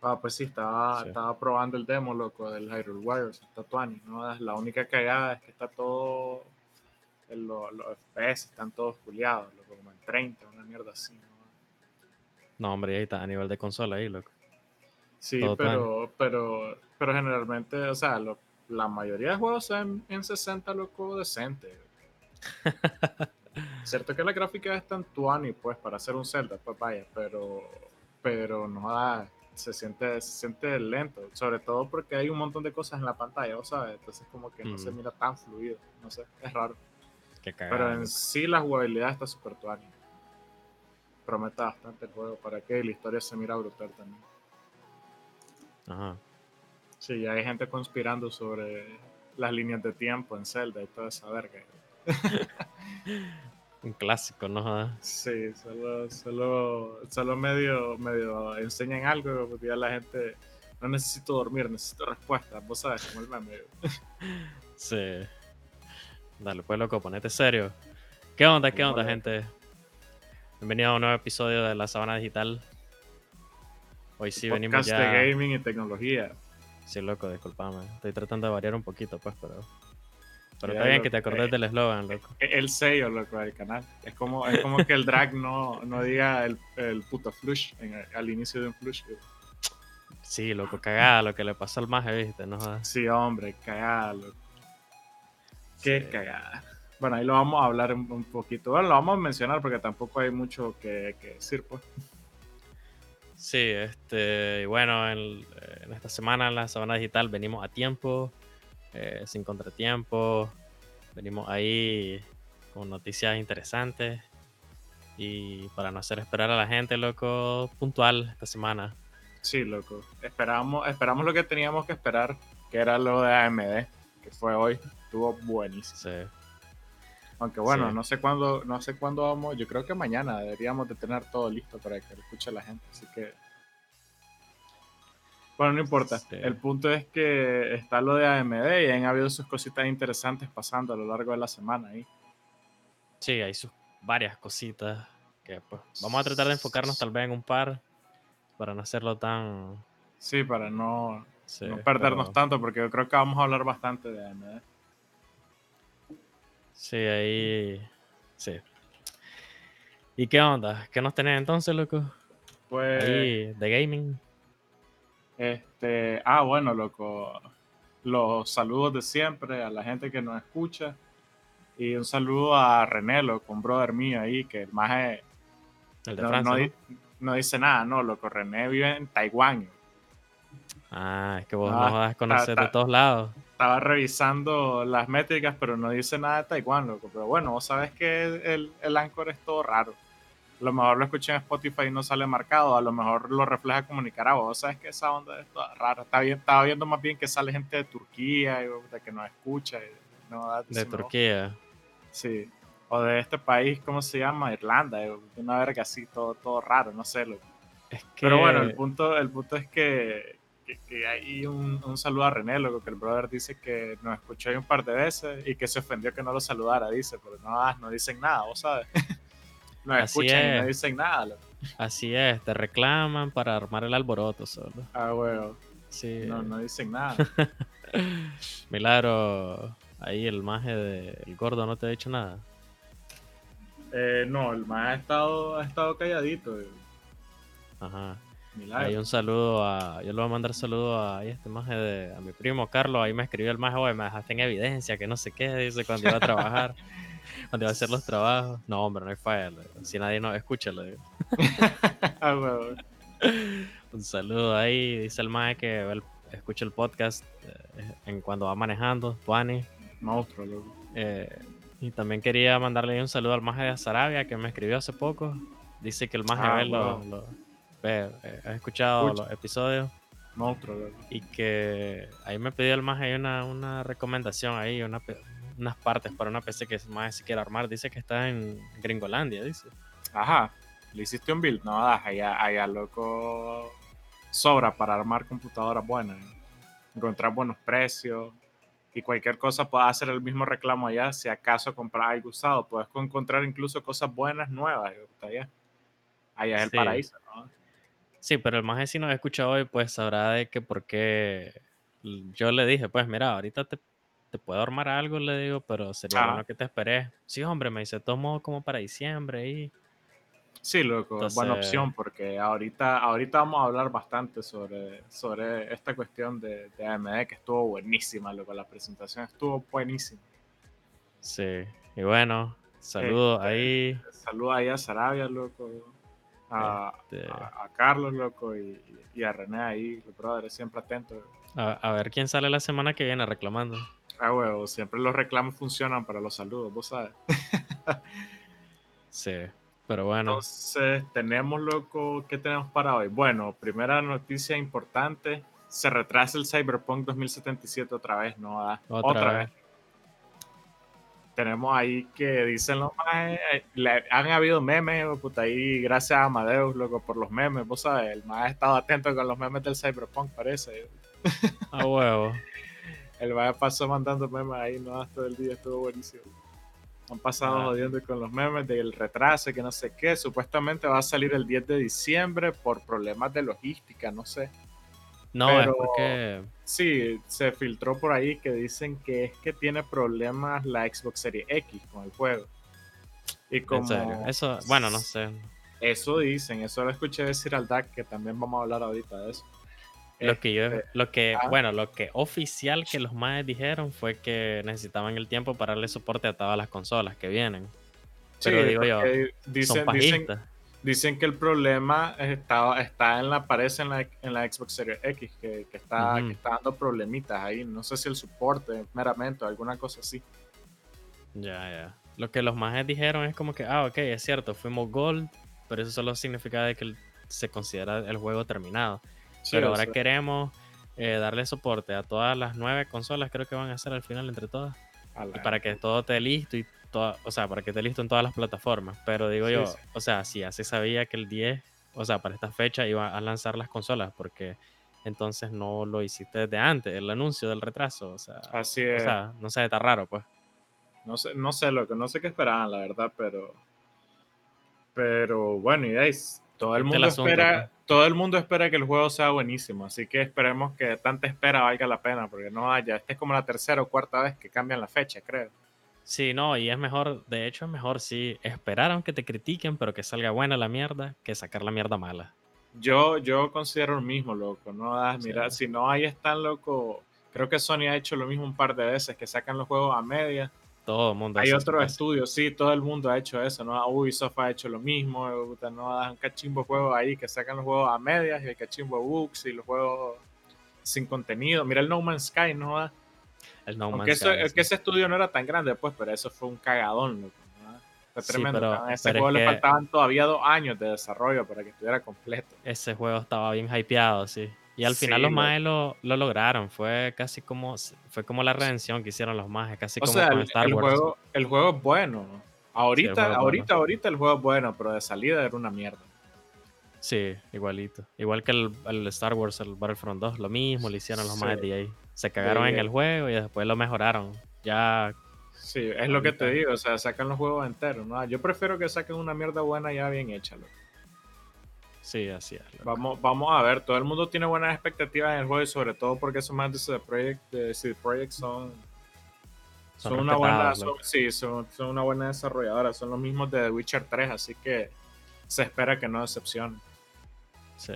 Ah, pues sí, estaba, Sí. estaba probando el demo, loco, del Hyrule Warriors, está tuani, ¿no? La única cagada es que está todo, en lo- los FPS están todos culiados, loco, como en 30, una mierda así, ¿no? No, hombre, ahí está a nivel de consola ahí, loco. Sí, Todo pero, pero, pero generalmente, o sea, lo- la mayoría de juegos son en 60, loco, decente. Cierto que la gráfica es tan tuani, pues, para hacer un Zelda, pues vaya, pero, pero no da, se siente, se siente lento, sobre todo porque hay un montón de cosas en la pantalla, ¿vos ¿sabes? Entonces como que no se mira tan fluido, no sé, es raro. Qué Pero en sí la jugabilidad está súper tuani. Promete bastante el juego para que la historia se mira brutal también. Ajá. Sí, ya hay gente conspirando sobre las líneas de tiempo en Zelda y toda esa verga. Un clásico, ¿no? Sí, solo, solo, solo medio, medio enseñan algo, porque ya la gente no necesito dormir, necesito respuestas, vos sabes, como el meme. Sí. Dale, pues, loco, ponete serio. ¿Qué onda, qué onda, gente? Bienvenido a un nuevo episodio de La Sabana Digital. Hoy sí venimos Podcast ya... de gaming y tecnología. Sí, loco, disculpame. Estoy tratando de variar un poquito, pues, pero... Pero está bien que te acordes eh, del eslogan, loco. E- El sello, loco, del canal. Es como, es como que el drag no, no diga el, el puto flush en- al inicio de un flush. Sí, loco, cagada lo que le pasó al maje, viste, no. Sí, hombre, cagada, loco. Qué Sí. cagada. Bueno, ahí lo vamos a hablar un, un poquito. Bueno, lo vamos a mencionar porque tampoco hay mucho que, que decir, pues. Sí, este, y bueno, en, en esta semana en la Sabana Digital venimos a tiempo, eh, sin contratiempo, venimos ahí con noticias interesantes y para no hacer esperar a la gente, loco, puntual esta semana. Sí, loco. Esperamos, esperamos lo que teníamos que esperar, que era lo de AMD, que fue hoy. Estuvo buenísimo. Sí, Aunque bueno, Sí. no sé cuándo, no sé cuándo vamos. Yo creo que mañana deberíamos de tener todo listo para que lo escuche la gente. Así que. Bueno, no importa. Sí. El punto es que está lo de AMD y han habido sus cositas interesantes pasando a lo largo de la semana ahí. sí, hay sus varias cositas que pues vamos a tratar de enfocarnos tal vez en un par para no hacerlo tan... Sí, para no, sí, no perdernos pero- tanto, porque yo creo que vamos a hablar bastante de AMD. Sí, ahí... Sí. ¿Y qué onda? ¿Qué nos tenés entonces, loco? Pues. Ahí, de gaming. Este, ah, bueno, loco. Los saludos de siempre a la gente que nos escucha. Y un saludo a René, loco, un brother mío ahí, que el más El de no, Francia, no ¿no? di- no dice nada, no, loco. René vive en Taiwán. Ah, es que vos Ah, no vas a conocer ta- de todos lados. Estaba revisando las métricas, pero no dice nada de Taiwán, loco. Pero bueno, vos sabes que el, el Anchor es todo raro. A lo mejor lo escuché en Spotify y no sale marcado, a lo mejor lo refleja como Nicaragua. Vos sabes que esa onda es toda rara. Está bien, estaba viendo más bien que sale gente de Turquía y de que nos escucha. y no De Turquía. Sí. O de este país, ¿cómo se llama? Irlanda. y Una verga así, todo, todo raro, no sé. Es que... Pero bueno, el punto, el punto es que, que, que hay un, un saludo a René, loco, que el brother dice que nos escuchó ahí un par de veces y que se ofendió que no lo saludara, dice, pero no, no dicen nada, vos sabes. Así escuchan y es. no dicen nada, loco. Así es, te reclaman para armar el alboroto solo. Ah, huevo. Sí. No, no dicen nada. Milagro, ahí el maje de el gordo no te ha dicho nada. Eh, no, el más ha estado, ha estado calladito. eh. Ajá. Milagro. Ahí un saludo a. Yo le voy a mandar saludo a ahí este maje de. a mi primo Carlos. Ahí me escribió el maje, oye, me dejaste en evidencia, que no sé qué, dice cuando iba a trabajar. cuando iba a hacer los trabajos. No, hombre, no hay falla. Si nadie nos escucha, le digo. Ah. Un saludo ahí. Dice el maje que escucha el podcast eh, en cuando va manejando, Tuani. Monstruo, loco. Eh, y también quería mandarle un saludo al maje de Sarabia que me escribió hace poco. Dice que el maje Ah, ve lo- wow. lo- ve, eh, ha escuchado Escucha. los episodios Monstruo, loco. y que ahí me pidió el maje una, una recomendación ahí, una, unas partes para una PC que maje se quiere armar. Dice que está en Gringolandia, dice. Ajá. ¿Le hiciste un build? No, das, allá, allá, loco, sobra para armar computadoras buenas. Encontrar buenos precios. Y cualquier cosa puedes hacer el mismo reclamo allá. Si acaso comprar algo usado, puedes encontrar incluso cosas buenas, nuevas. está Allá, allá es el Sí. paraíso, ¿no? Sí, pero el maje si nos escucha hoy, pues sabrá de que por qué yo le dije, pues mira, ahorita te, te puedo armar algo, le digo, pero sería bueno que te esperes. Sí, hombre, me dice, tomo como para diciembre y... Sí, loco, buena Entonces- opción porque ahorita, ahorita vamos a hablar bastante sobre, sobre esta cuestión de, de AMD que estuvo buenísima, loco. La presentación estuvo buenísima. Sí, y bueno, saludos Este, ahí. Saluda ahí a Sarabia, loco. A, Este, a- a Carlos, loco, y, y a René ahí, los brothers, siempre atentos. a, a ver quién sale la semana que viene reclamando. Ah, huevo, siempre los reclamos funcionan para los saludos, vos sabes. Sí, pero bueno, Entonces, tenemos, loco, ¿qué tenemos para hoy? Bueno, primera noticia importante, se retrasa el Cyberpunk 2077 otra vez, ¿no? Ah, Otra vez. Tenemos ahí que dicen los más, han habido memes, oh, puta, ahí gracias a Amadeus, loco, por los memes, vos sabes, el más ha estado atento con los memes del Cyberpunk, parece. a huevo. El más pasó mandando memes ahí, no, hasta el día estuvo buenísimo. Han pasado Ah. jodiendo con los memes del retraso, que no sé qué. Supuestamente va a salir el 10 de diciembre por problemas de logística, no sé. No, Pero- es porque... Sí, se filtró por ahí que dicen que es que tiene problemas la Xbox Series X con el juego. Y como En serio, eso, bueno, no sé. eso dicen, eso lo escuché decir al DAC, que también vamos a hablar ahorita de eso. Lo que yo, Este, lo que, ah. bueno, lo que oficial que los más dijeron fue que necesitaban el tiempo para darle soporte a todas las consolas que vienen. Pero sí, digo yo, Son dicen, dicen, que el problema está, está en la aparece en la, en la Xbox Series X, que, que está, que está dando problemitas ahí. No sé si el soporte meramente o alguna cosa así. Ya, ya. Lo que los más dijeron es como que, ah, ok, es cierto, fuimos Gold, pero eso solo significa de que se considera el juego terminado. Sí, pero o ahora sea, queremos eh, darle soporte a todas las nueve consolas, creo que van a ser al final entre todas. Y para que todo esté listo y toda, o sea, para que esté listo en todas las plataformas. Pero digo Sí, yo, sí. o sea, si ya se sabía que el 10, o sea, para esta fecha iba a lanzar las consolas, porque entonces no lo hiciste desde antes, el anuncio del retraso, o sea, Así o es. sea, no sé, está raro, pues. no, sé, no sé lo que no sé qué esperaban, la verdad, pero. Pero bueno, y guys, todo el Este el mundo asunto, espera, todo el mundo espera que el juego sea buenísimo, así que esperemos que tanta espera valga la pena, porque no haya, esta es como la tercera o cuarta vez que cambian la fecha, creo. Sí, no, y es mejor, de hecho es mejor sí esperar aunque te critiquen, pero que salga buena la mierda, que sacar la mierda mala. Yo, yo considero lo mismo, loco. No das, Sí. mira, si no ahí están, loco. Creo que Sony ha hecho lo mismo un par de veces, que sacan los juegos a media. Todo el mundo Hay otros estudios, sí, todo el mundo ha hecho eso, ¿no? Ubisoft ha hecho lo mismo, eh, no das un cachimbo juegos ahí que sacan los juegos a medias y el cachimbo bugs y los juegos sin contenido. Mira el No Man's Sky, ¿no? da? El No Aunque, Man's eso- Sky, es que ese estudio no era tan grande, pues, pero eso fue un cagadón, loco. Fue Sí, tremendo. pero- a ese pero es juego le faltaban todavía dos años de desarrollo para que estuviera completo. Ese juego estaba bien hypeado, sí. Y al final Sí, los maes lo, lo lograron. Fue casi como fue como la redención que hicieron los maes, casi O como sea, con el, Star el Wars. juego, el juego es bueno. Ahorita, ahorita, bueno. ahorita el juego es bueno, pero de salida era una mierda. Sí, igualito. Igual que el, el Star Wars, el Battlefront 2, lo mismo le hicieron los Sí. maes de ahí. Se cagaron en el juego y después lo mejoraron. Ya, Sí, es lo que te digo, o sea, sacan los juegos enteros, ¿no? Yo prefiero que saquen una mierda buena ya bien hecha, loco. Sí, así es. loco. Vamos, vamos a ver, todo el mundo tiene buenas expectativas en el juego y sobre todo porque esos más de CD Projekt, de CD Projekt son, son, Son una buena, son- sí, son, son una buena desarrolladora, son los mismos de The Witcher 3, así que se espera que no decepcionen. Sí.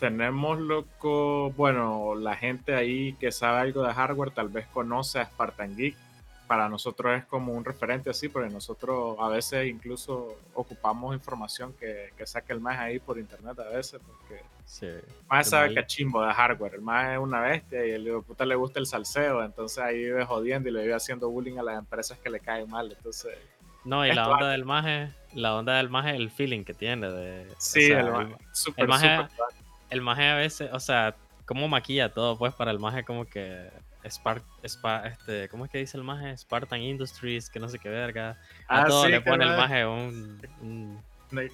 Tenemos, loco, bueno, la gente ahí que sabe algo de hardware tal vez conoce a Spartan Geek. Para nosotros es como un referente así, porque nosotros a veces incluso ocupamos información que, que saca el más ahí por internet a veces, porque Sí. el más sabe cachimbo de hardware. El más es una bestia y el hijo puta le gusta el salseo, entonces ahí vive jodiendo y le vive haciendo bullying a las empresas que le caen mal. Entonces, No, y la onda del maje, la onda del maje, el feeling que tiene de. o sí, sea, el más, súper, el maje- súper el maje a veces, o sea, cómo maquilla todo, pues para el maje como que Spark, Spa- este, ¿cómo es que dice el maje? Spartan Industries, que no sé qué verga. A Ah, todo sí, le pone el maje un, un-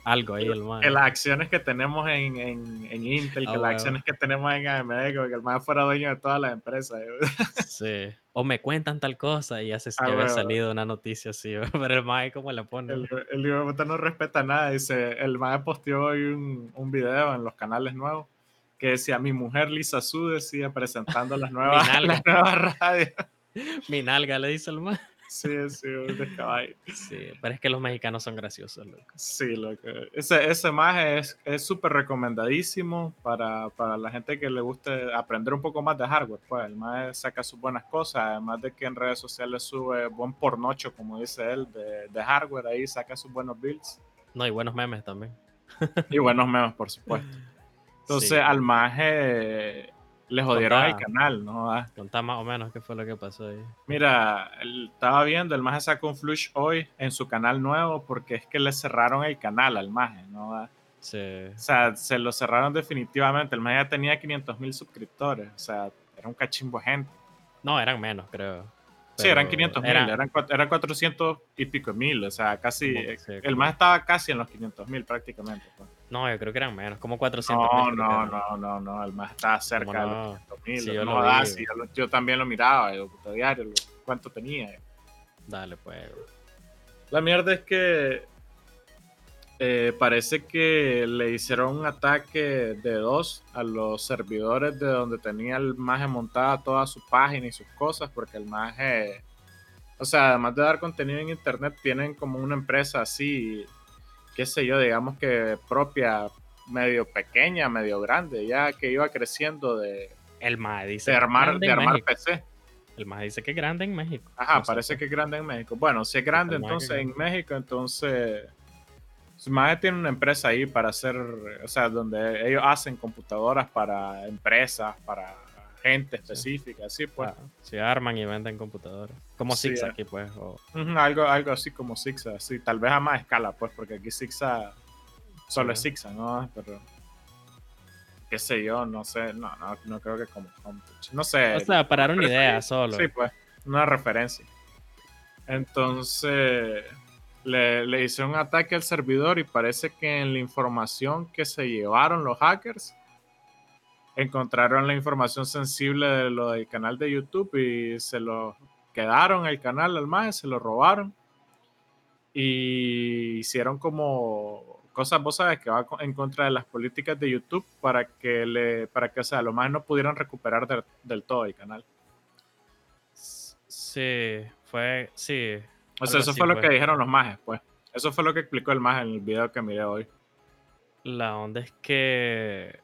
algo ahí el Que las acciones que tenemos en, Intel, que ah, las acciones que tenemos en AMD, que el más fuera dueño de todas las empresas. Sí. O me cuentan tal cosa y hace que ah, salido una noticia así, pero el MAE como la pone. El, el no respeta nada. Dice, el MAE posteó hoy un, un video en los canales nuevos que decía mi mujer Lisa Su decía presentando las nuevas, las nuevas radios. Mi nalga le dice el MAE. Sí, sí, de caballo. Sí, pero es que los mexicanos son graciosos, loco. Sí, loco. Ese, ese más es súper recomendadísimo para, para, la gente que le guste aprender un poco más de hardware. Pues el más saca sus buenas cosas, además de que en redes sociales sube buen pornocho, como dice él, de, de hardware, ahí saca sus buenos builds. No, y buenos memes también. y buenos memes, por supuesto. Entonces, al maje le jodieron el canal, ¿no? Ah. Contá más o menos qué fue lo que pasó ahí. Mira, estaba viendo, el maje sacó un flush hoy en su canal nuevo porque es que le cerraron el canal al maje, ¿no? Ah. Sí. O sea, se lo cerraron definitivamente. El maje ya tenía 500 mil suscriptores, o sea, era un cachimbo gente. No, eran menos, creo. Sí, eran 500 mil, eran, eran 400 y pico mil, o sea, casi, el más estaba casi en los 500 mil prácticamente. Pues. No, yo creo que eran menos, como 400 No, no, no, no, no, el más estaba cerca de los 500 mil. yo, no, yo, también lo miraba, el diario, cuánto tenía. Dale, pues. La mierda es que eh, parece que le hicieron un ataque de dos a los servidores de donde tenía el maje montada toda su página y sus cosas, porque el maje, o sea, además de dar contenido en internet, tienen como una empresa así, qué sé yo, digamos que propia, medio pequeña, medio grande, ya que iba creciendo de, el maje dice de armar, de armar PC. El maje dice que es grande en México. Ajá, parece que es grande en México. Bueno, si es grande entonces en México, entonces su madre tiene una empresa ahí para hacer, o sea, donde ellos hacen computadoras para empresas, para gente específica, así pues. se arman y venden computadoras. Como sí, aquí, pues. algo, algo así como Sixa, sí. Tal vez a más escala, pues, porque aquí Sixa solo es Sixa, ¿no? Pero. Qué sé yo, no sé. No, no, no creo que como No sé. O sea, para dar una idea solo. Sí, pues. Una referencia. Entonces le, le hicieron un ataque al servidor y parece que en la información que se llevaron los hackers encontraron la información sensible de lo del canal de YouTube y se lo quedaron el canal al más, se lo robaron y hicieron como cosas, vos sabes, que va en contra de las políticas de YouTube para que le, para que, o sea, lo más no pudieran recuperar del todo el canal. Sí, fue, sí, o sea, eso fue lo que dijeron los majes, pues. Eso fue lo que explicó el maje en el video que miré hoy. La onda es que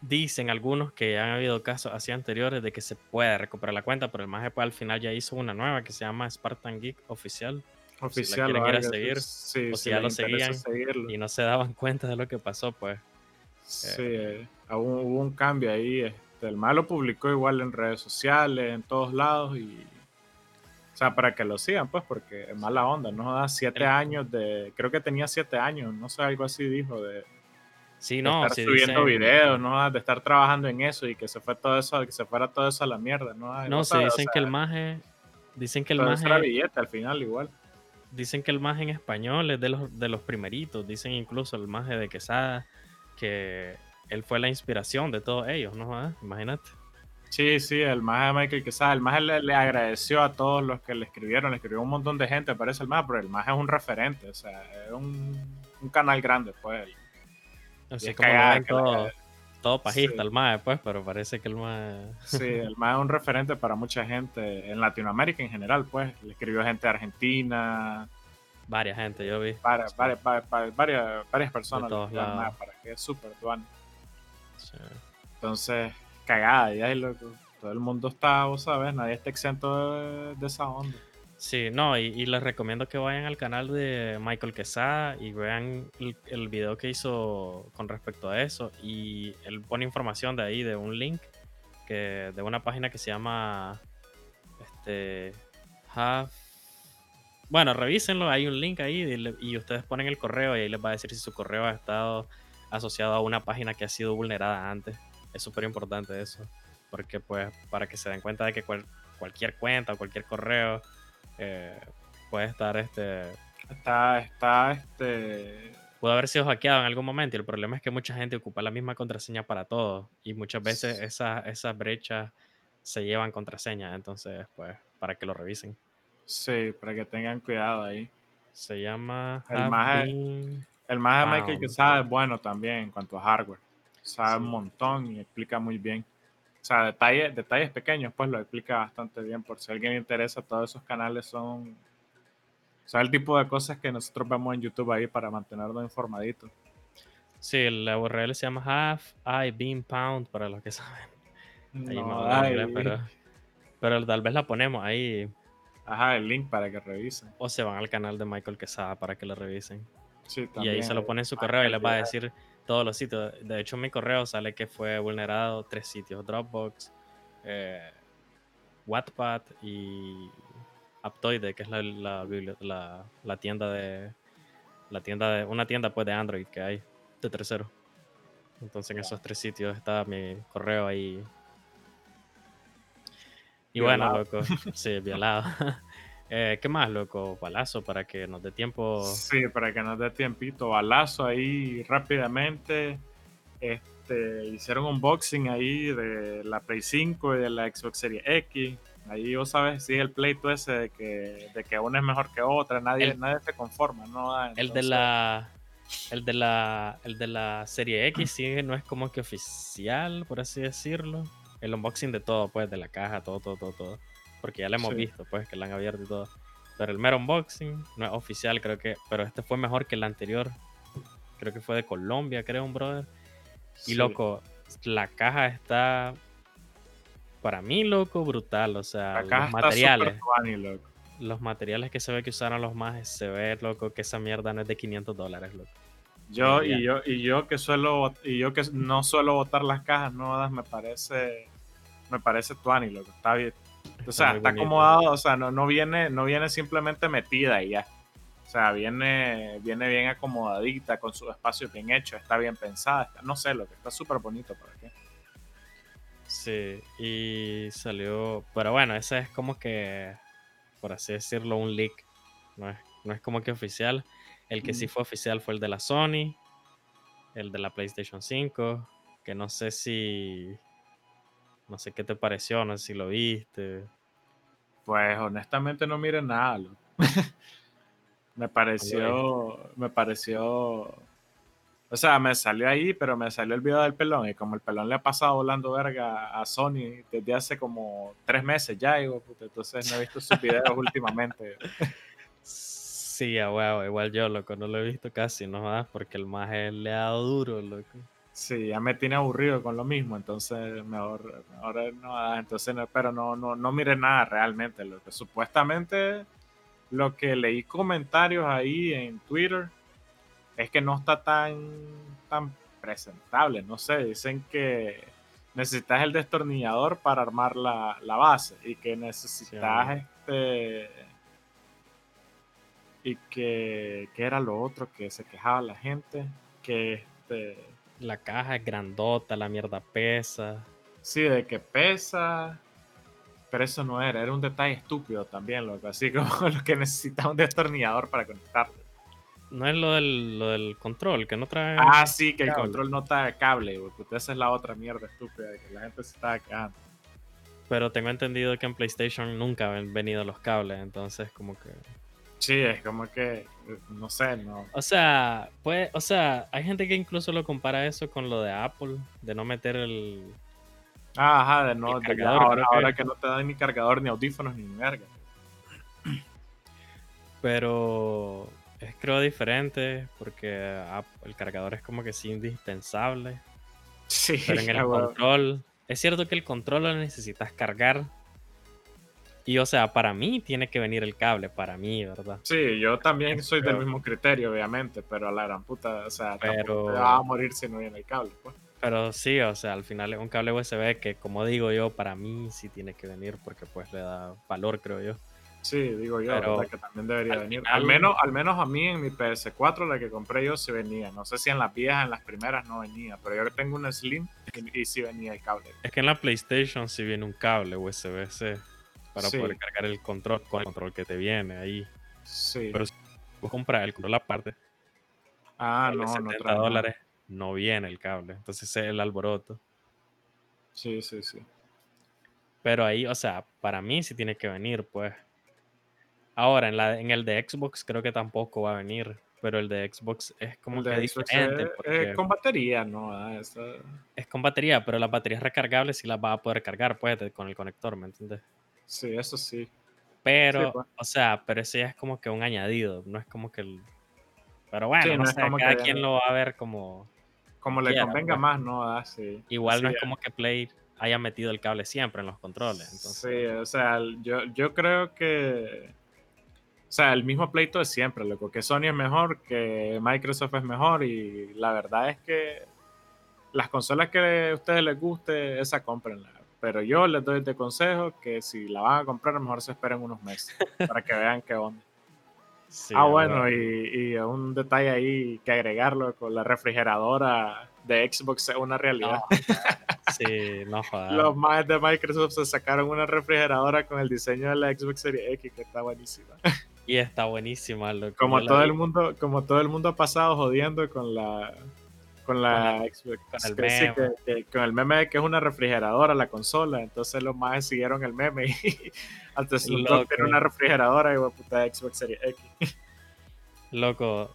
dicen algunos que han habido casos así anteriores de que se puede recuperar la cuenta, pero el pues al final ya hizo una nueva que se llama Spartan Geek Oficial. Oficial, si seguir, sí, o si ya lo seguían y no se daban cuenta de lo que pasó, pues. Sí, eh, hubo, un cambio ahí. Este, el malo publicó igual en redes sociales, en todos lados y o sea, para que lo sigan, pues, porque es mala onda, ¿no? Da siete años de. Creo que tenía siete años, no sé, algo así dijo, de. Sí, no, estar subiendo videos, ¿no? De estar trabajando en eso y que se fue todo eso, que se fuera todo eso a la mierda, ¿no? No, se dicen que el maje. Dicen que el maje. la billete al final, igual. Dicen que el maje en español es de los, de los primeritos. Dicen incluso el maje de Quesada que él fue la inspiración de todos ellos, ¿no? Imagínate. Sí, sí, el más de Michael Quesada, el más le, agradeció a todos los que le escribieron, le escribió un montón de gente, parece el más, pero el más es un referente, o sea, es un, canal grande, pues. Así es como todo, todo pajista el más, pues, pero parece que el más... Sí, el más es un referente para mucha gente en Latinoamérica en general, pues, le escribió gente de Argentina. Varias gente, yo vi. Varias, varias, varias, varias personas. De todos lados. para que es súper tuano. Sí. Entonces, cagada, ya loco. Todo el mundo está, vos sabes, nadie está exento de, esa onda. Sí, no, y, les recomiendo que vayan al canal de Michael Quesada y vean el, video que hizo con respecto a eso. Y él pone información de ahí, de un link, que, de una página que se llama este, Bueno, revísenlo, hay un link ahí y, y ustedes ponen el correo y ahí les va a decir si su correo ha estado asociado a una página que ha sido vulnerada antes es súper importante eso. Porque pues para que se den cuenta de que cualquier cuenta o cualquier correo eh, puede estar este Está, está, este... Pudo haber sido hackeado en algún momento y el problema es que mucha gente ocupa la misma contraseña para todo y muchas veces esas, esas brechas se llevan contraseña, entonces pues para que lo revisen. Sí, para que tengan cuidado ahí. Se llama... El más, el más de Michael que sabe es bueno también en cuanto a hardware. Sabe un montón y explica muy bien. O sea, detalles, detalles pequeños, pues lo explica bastante bien. Por si a alguien le interesa, todos esos canales son. O sea, el tipo de cosas que nosotros vemos en YouTube ahí para mantenernos informaditos. Sí, la URL se llama half I bean pound para los que saben. pero, pero tal vez la ponemos ahí. Ajá, el link para que revisen. O se van al canal de Michael Quesada para que lo revisen. Sí, y ahí se lo pone en su correo y les va a decir todos los sitios. De hecho, en mi correo sale que fue vulnerado tres sitios: Dropbox, eh, Wattpad y Aptoide, que es la, la, la, tienda de la tienda de una tienda pues de Android que hay de tercero. Entonces en esos tres sitios está mi correo ahí. Y bueno, loco, sí, violado. Eh, ¿Qué más, loco? Balazo para que nos dé tiempo. Sí, para que nos dé tiempito. Balazo ahí rápidamente. Este, hicieron un unboxing ahí de la Play 5 y de la Xbox Series X. Ahí vos sabes, sí, el pleito ese de que, de que una es mejor que otra. Nadie, nadie se conforma, ¿no? el de la. El de la. El de la serie X sí no es como que oficial, por así decirlo. El unboxing de todo, pues, de la caja, todo, todo, todo, todo porque ya la hemos visto, pues, que la han abierto y todo. Pero el mero unboxing no es oficial, creo que, pero este fue mejor que el anterior. Creo que fue de Colombia, creo, un brother. Y loco, la caja está, para mí, loco, brutal. O sea, los materiales. Los materiales que se ve que usaron los más, se ve, loco, que esa mierda no es de 500 dólares, loco. Yo y yo y yo que suelo y yo que no suelo botar las cajas nuevas me parece me parece tuani, loco. Está bien, o sea, está, acomodado, o sea, no, no, viene, no viene simplemente metida y ya. O sea, viene, viene bien acomodadita, con su espacio bien hecho, está bien pensada, no sé, lo que está súper bonito por aquí. Sí, y salió, pero bueno, ese es como que, por así decirlo, un leak, no es, no es como que oficial. El que sí fue oficial fue el de la Sony, el de la PlayStation 5, que no sé si no sé qué te pareció, no sé si lo viste. Pues honestamente no mire nada. me pareció, me pareció, o sea, me salió ahí, pero me salió el video del pelón y como el pelón le ha pasado volando verga a Sony desde hace como tres meses ya, digo, entonces no he visto sus videos últimamente. Sí, a huevo, igual yo, loco, no lo he visto casi, ¿no? Porque el más le ha dado duro, loco. Sí, ya me tiene aburrido con lo mismo, entonces mejor, mejor no, entonces pero no, no, no mire nada realmente, lo que supuestamente lo que leí comentarios ahí en Twitter es que no está tan, tan presentable, no sé, dicen que necesitas el destornillador para armar la, base y que necesitas este y que, que era lo otro que se quejaba la gente, que este la caja es grandota, la mierda pesa. Sí, de que pesa. Pero eso no era, era un detalle estúpido también, loco. Así como lo que necesita un destornillador para conectarlo. No es lo del, lo del control, que no trae. Ah, sí, que el control no trae cable, porque esa es la otra mierda estúpida de que la gente se está quejando. Pero tengo entendido que en PlayStation nunca han venido los cables, entonces como que. Sí, es como que, no sé, no. O sea, pues, o sea, hay gente que incluso lo compara eso con lo de Apple, de no meter el. Ah, ajá, de no, de ahora, que... no te dan ni cargador, ni audífonos, ni verga. Pero es creo diferente, porque el cargador es como que sí indispensable. Sí, pero en el control, es cierto que el control lo necesitas cargar, y o sea, para mí tiene que venir el cable, para mí, ¿verdad? Sí, yo también soy del mismo criterio, obviamente, pero a la gran puta, o sea, pero... te va a morir si no viene el cable, pues. Pero sí, o sea, al final es un cable USB que, como digo yo, para mí sí tiene que venir porque pues le da valor, creo yo. Sí, digo yo, pero que también debería venir. Al menos, al menos a mí en mi PS4, la que compré yo, sí venía. No sé si en las viejas, en las primeras no venía, pero yo tengo una Slim y, y sí venía el cable. Es que en la PlayStation sí viene un cable USB-C para poder cargar el control con el control que te viene ahí. Sí. Pero vos compras el control aparte, Ah, no, no 70 trae nada. dólares, no viene el cable. Entonces ese es el alboroto. Sí, sí, sí. Pero ahí, o sea, para mí sí tiene que venir, pues. Ahora, en, la, en el de Xbox creo que tampoco va a venir. Pero el de Xbox es como El que diferente es, porque es con batería, ¿no? Ah, esa- es con batería, pero las baterías recargables sí las va a poder cargar, pues, con el conector, ¿me entiendes? Sí, eso sí. Pero, pues. o sea, pero ese ya es como que un añadido, no es como que el... Pero bueno, Sí, no, no es sé, que cada quien lo va a ver como... Como le quiera, convenga pues. más, ¿no? Ah, sí. Igual no es como que Play haya metido el cable siempre en los controles. Entonces, Sí, o sea, yo, yo creo que. O sea, el mismo pleito de siempre, loco. Que Sony es mejor, que Microsoft es mejor. Y la verdad es que las consolas que a ustedes les guste, esa cómprenla. Pero yo les doy de consejo que si la van a comprar, mejor se esperen unos meses para que vean qué onda. sí, ah, a bueno, y, y un detalle ahí que agregarlo con la refrigeradora de Xbox es una realidad. No, sí, no jodas. Los más de Microsoft se sacaron una refrigeradora con el diseño de la Xbox Series X que está buenísima. Y está buenísima. loco, Como todo vi el mundo, como todo el mundo ha pasado jodiendo con la con la Xbox, con el meme. que- que- con el meme de que es una refrigeradora la consola, entonces los más siguieron el meme y Loco. tiene una refrigeradora y puta Xbox Series X. Loco,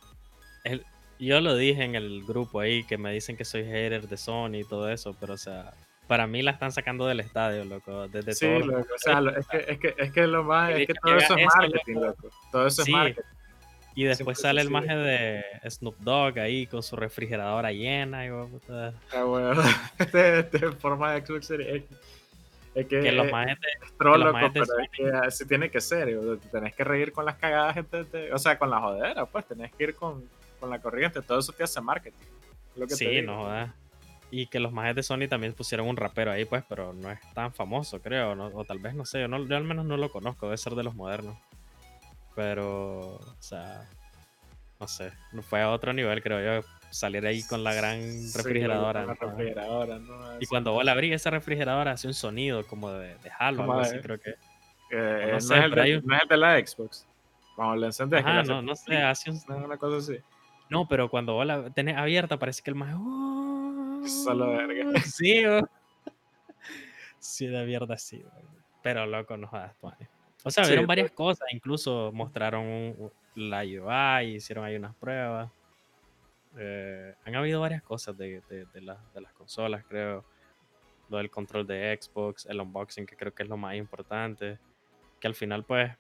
el- yo lo dije en el grupo ahí que me dicen que soy hater de Sony y todo eso, pero o sea, para mí la están sacando del estadio, loco. Desde Sí, los loco, o sea, lo- es que, es que, es que lo más, es que todo eso es marketing, loco. Todo eso Sí. es marketing. Y después Siempre sale el maje de Snoop Dogg ahí con su refrigeradora llena. Y, puta. Ah, bueno, de, de forma de Xbox Series X. Es que, que los majes de- es troll, los loco, majes de pero es que así tiene que ser. tenés que reír con las cagadas, gente, te- o sea, con la jodera, pues tenés que ir con, con la corriente. Todo eso te hace marketing. Lo que Sí, no jodas. Y que los majes de Sony también pusieron un rapero ahí, pues, pero no es tan famoso, creo. ¿no? O tal vez, no sé, yo, no, yo al menos no lo conozco, debe ser de los modernos. Pero, o sea, no sé, no fue a otro nivel, creo yo, salir ahí con la gran Sí, refrigeradora. ¿no? La refrigeradora, ¿no? Y cuando vos la abrís, esa refrigeradora hace un sonido como de, de halo, algo así, creo que. eh, no no, sé, es el de, un- no es el de la Xbox. Cuando le encendés, le Ajá, hace no, no sé, hace un. ¿no? una cosa así. No, pero cuando vos la tenés abierta, parece que el más. "Oh". Solo verga. Sí, bro. Sí, de mierda, sí. Pero loco, no jodas, tuane. O sea, Sí, vieron varias cosas, incluso mostraron la UI, hicieron ahí unas pruebas. Eh, han habido varias cosas de, de- de la- de las consolas, creo. Lo del control de Xbox, el unboxing, que creo que es lo más importante. Que al final, pues,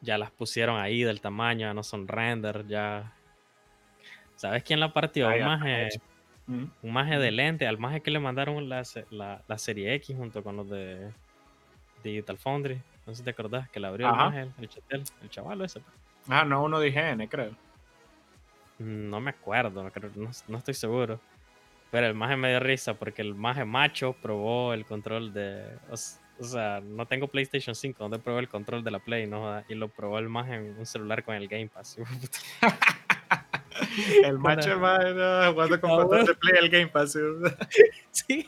ya las pusieron ahí del tamaño, ya no son render, ya. ¿Sabes quién la partió? Ah, Un maje, Mm. un maje de lente, al maje que le mandaron la, la, la serie X junto con los de Digital Foundry. No sé si te acordás que la abrió el maje, el chatel, el chavalo ese. Ah, no, uno de IGN, creo. No me acuerdo, no, creo- no, no estoy seguro. Pero el maje me dio risa porque el maje macho probó el control de. O, sea, no tengo PlayStation 5, donde probé el control de la Play, ¿no? Y lo probó el maje en un celular con el Game Pass. El macho más no, jugando con control de Play el Game Pass. sí.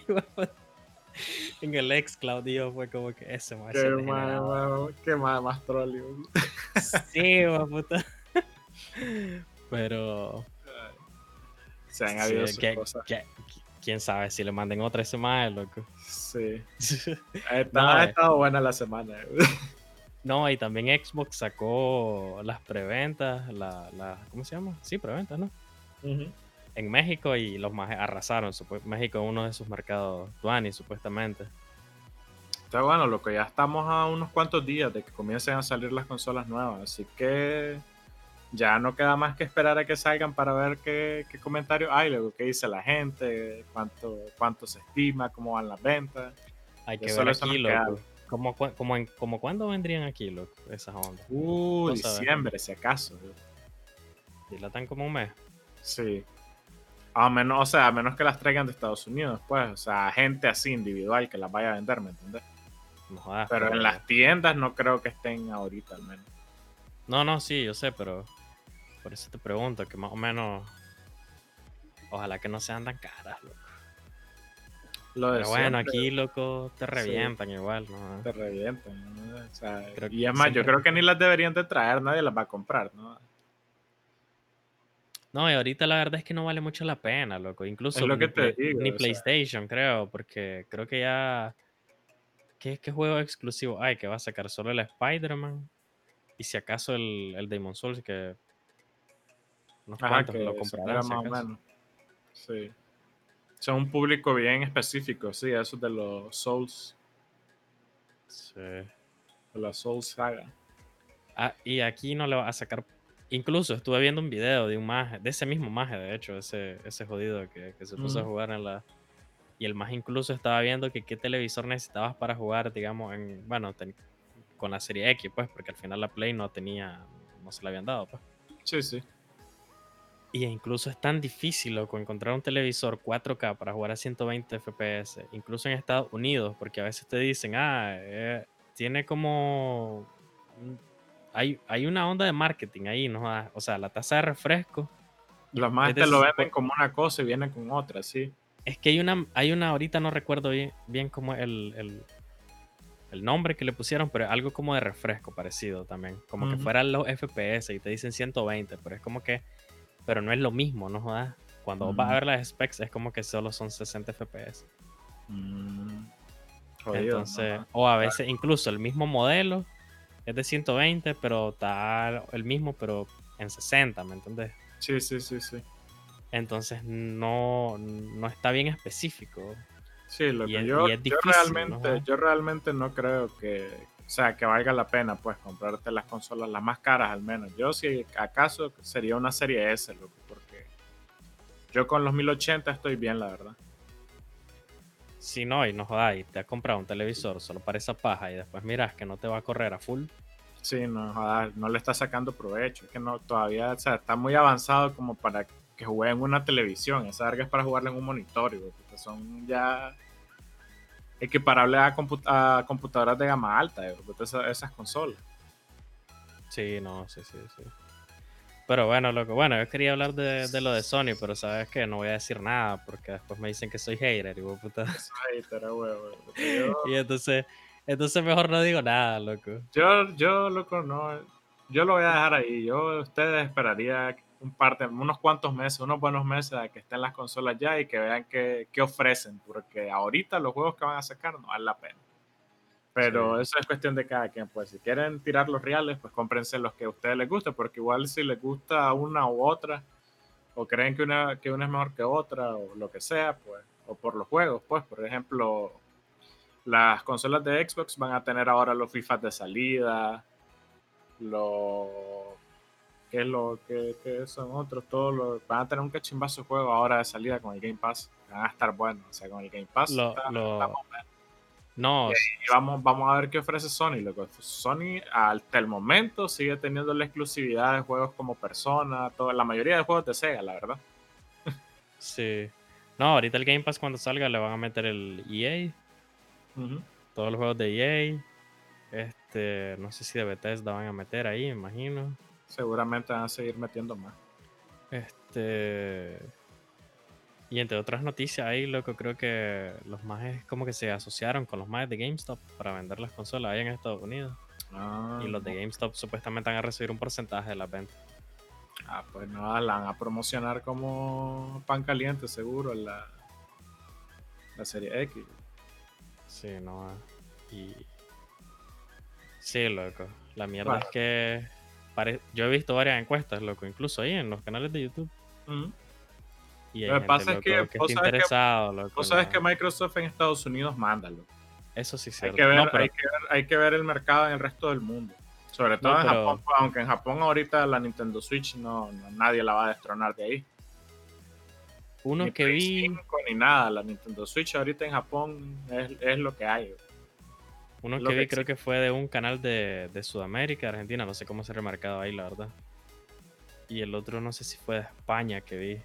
En el ex Claudio fue como que ese. Qué más, degenerado. más- qué más, más troll. Sí, puta. Pero. Se han sí, habido sus que- cosas. que- quién sabe si le manden otra ese maje, loco. Sí. Está- No, ha eh. estado buena la semana. No, y también Xbox sacó las preventas, la, la, ¿cómo se llama? Sí, preventas, ¿no? En México y los más arrasaron. México es uno de sus mercados tuanis, supuestamente. Está bueno, loco. Ya estamos a unos cuantos días de que comiencen a salir las consolas nuevas. Así que ya no queda más que esperar a que salgan para ver qué, qué comentarios hay, luego qué dice la gente, cuánto, cuánto se estima, cómo van las ventas. Hay que ver aquí, loco. ¿Cómo, en, como cuándo vendrían aquí, loco, esas ondas? Uh, diciembre, si acaso. Dilatan como un mes. Sí. A menos, o sea, a menos que las traigan de Estados Unidos, pues, o sea, gente así individual que las vaya a vender, ¿me entiendes? No jodas, Pero en las tiendas no creo que estén ahorita, al menos. No, no, sí, yo sé, pero por eso te pregunto, que más o menos. Ojalá que no sean tan caras, loco. Lo Pero bueno, siempre, aquí, loco, te Sí. revientan igual, ¿no? te revientan. ¿no? O sea, y es más, yo creo que ni las deberían de traer, nadie las va a comprar, ¿no? No, y ahorita la verdad es que no vale mucho la pena, loco. Incluso lo ni, que te Play- digo, ni sea. PlayStation, creo, porque creo que ya... ¿Qué, qué juego exclusivo hay que va a sacar? Solo el Spider-Man y si acaso el, el Demon Souls, que cuantos que lo comprarán, si más o acaso. Sí. Son un público bien específico, sí, esos de los Souls, Sí. de la Souls saga. Ah, y aquí no le va a sacar. Incluso estuve viendo un video de un maje, de ese mismo maje, de hecho, ese, ese jodido que, que se puso a Ujú. jugar en la. Y el maje incluso estaba viendo que qué televisor necesitabas para jugar, digamos, en. Bueno, ten- con la serie X, pues, porque al final la Play no tenía. No se la habían dado, pues. Sí, sí. Y incluso es tan difícil, loco, encontrar un televisor 4K para jugar a 120 FPS, incluso en Estados Unidos, porque a veces te dicen, ah, eh, tiene como... Hay, hay una onda de marketing ahí, ¿no? Ah, O sea, la tasa de refresco. Los más te lo venden como una cosa y vienen con otra, sí. Es que hay una, hay una ahorita no recuerdo bien, bien cómo el, el, el nombre que le pusieron, pero algo como de refresco parecido también. Como que fueran los FPS y te dicen 120, pero es como que... Pero no es lo mismo, ¿no? jodas? Cuando vas a ver las specs es como que solo son 60 FPS. Mm. Jodido, Entonces, o a veces incluso el mismo modelo es de 120, pero está el mismo, pero en 60, ¿me entendés? Sí, sí, sí, sí. Entonces no, no está bien específico. Sí, lo que es- yo, realmente, ¿no? yo realmente no creo que, o sea, que valga la pena, pues, comprarte las consolas las más caras al menos. Yo si acaso sería una serie S, loco, porque yo con los 1080 estoy bien, la verdad. Si no, y no jodas, y te has comprado un televisor solo para esa paja y después miras que no te va a correr a full. Sí, no, joder, no le está sacando provecho. Es que no, todavía, o sea, está muy avanzado como para que juegue en una televisión. Esa verga es para jugarla en un monitor, güey, porque son ya equiparables a, a computadoras de gama alta, güey, esas, esas consolas. Sí, no, sí, sí, sí. Pero bueno, loco, bueno, yo quería hablar de, de lo de Sony, pero sabes que no voy a decir nada porque después me dicen que soy hater y vos puta. Güey, porque yo- Y entonces, entonces mejor no digo nada, loco. Yo, yo, loco, no. Yo lo voy a dejar ahí. Yo, ustedes esperaría un par de, unos cuantos meses, unos buenos meses a que estén las consolas ya y que vean qué, qué ofrecen, porque ahorita los juegos que van a sacar no valen la pena. Pero Sí. eso es cuestión de cada quien. Pues si quieren tirar los reales, pues cómprense los que a ustedes les guste, porque igual si les gusta una u otra, o creen que una, que una es mejor que otra, o lo que sea, pues, o por los juegos, pues, por ejemplo, las consolas de Xbox van a tener ahora los FIFA de salida, los ¿qué es lo que, que son otros? Todos los, van a tener un cachimbazo de juego ahora de salida con el Game Pass. Van a estar buenos. O sea, con el Game Pass. Lo- está- lo-. No, Y vamos, vamos a ver qué ofrece Sony. Loco. Sony hasta el momento sigue teniendo la exclusividad de juegos como Persona, toda, la mayoría de juegos de Sega, la verdad. sí. No, ahorita el Game Pass cuando salga le van a meter el EA, todos los juegos de EA. Este, no sé si de Bethesda van a meter ahí, me imagino. Seguramente van a seguir metiendo más. Este. Y entre otras noticias ahí, loco, creo que los majes como que se asociaron con los majes de GameStop para vender las consolas ahí en Estados Unidos. Ah, Y los de GameStop supuestamente van a recibir un porcentaje de las ventas. Ah, pues nada, la van a promocionar como pan caliente, seguro, en la, la serie X. Sí, no. Y. Sí, loco. La mierda Bueno. es que. pare- Yo he visto varias encuestas, loco, incluso ahí en los canales de YouTube. Ujú. Y Lo que pasa es que que vos sabes que- interesado, loco. Vos sabes en que la- Microsoft en Estados Unidos manda, loco. Eso sí Hay cierto. que, ver, No, pero- hay, que ver, hay que ver el mercado en el resto del mundo. Sobre todo No, en pero- Japón, pues, aunque en Japón ahorita la Nintendo Switch no, no- nadie la va a destronar de ahí. uno ni que Play vi. 5 ni nada. La Nintendo Switch ahorita en Japón es, es lo que hay. Uno que que vi creo que fue de un canal de, de Sudamérica, Argentina, no sé cómo se ha remarcado ahí, la verdad. Y el otro no sé si fue de España que vi.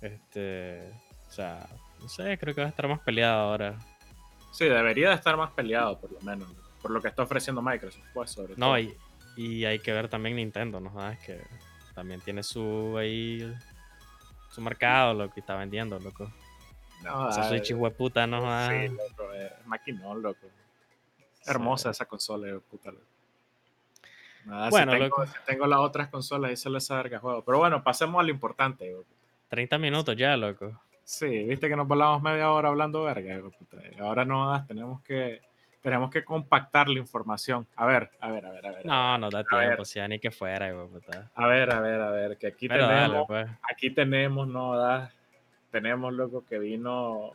Este, o sea, no sé, creo que va a estar más peleado ahora. Sí, debería de estar más peleado, por lo menos. Por lo que está ofreciendo Microsoft, pues, sobre todo. No, y, y hay que ver también Nintendo, ¿no? ¿Sabes? Que también tiene su ahí su mercado, lo que está vendiendo, loco. No, Esa ah, Switch puta no ah. Sí, loco, es maquinón, loco. Hermosa esa consola, puta, loco. Nada, Bueno, si, tengo, loco. si tengo las otras consolas, ahí se les verga juego. Pero bueno, pasemos a lo importante, puta. 30 minutos ya, loco. Sí, viste que nos volamos media hora hablando verga, ahora no tenemos que, tenemos que compactar la información. A ver, a ver, a ver, a ver. No, no da tiempo, si ni que fuera, hijo puta. A ver, a ver, a ver, que aquí Pero dale, tenemos, pues. aquí tenemos, no da, tenemos loco que vino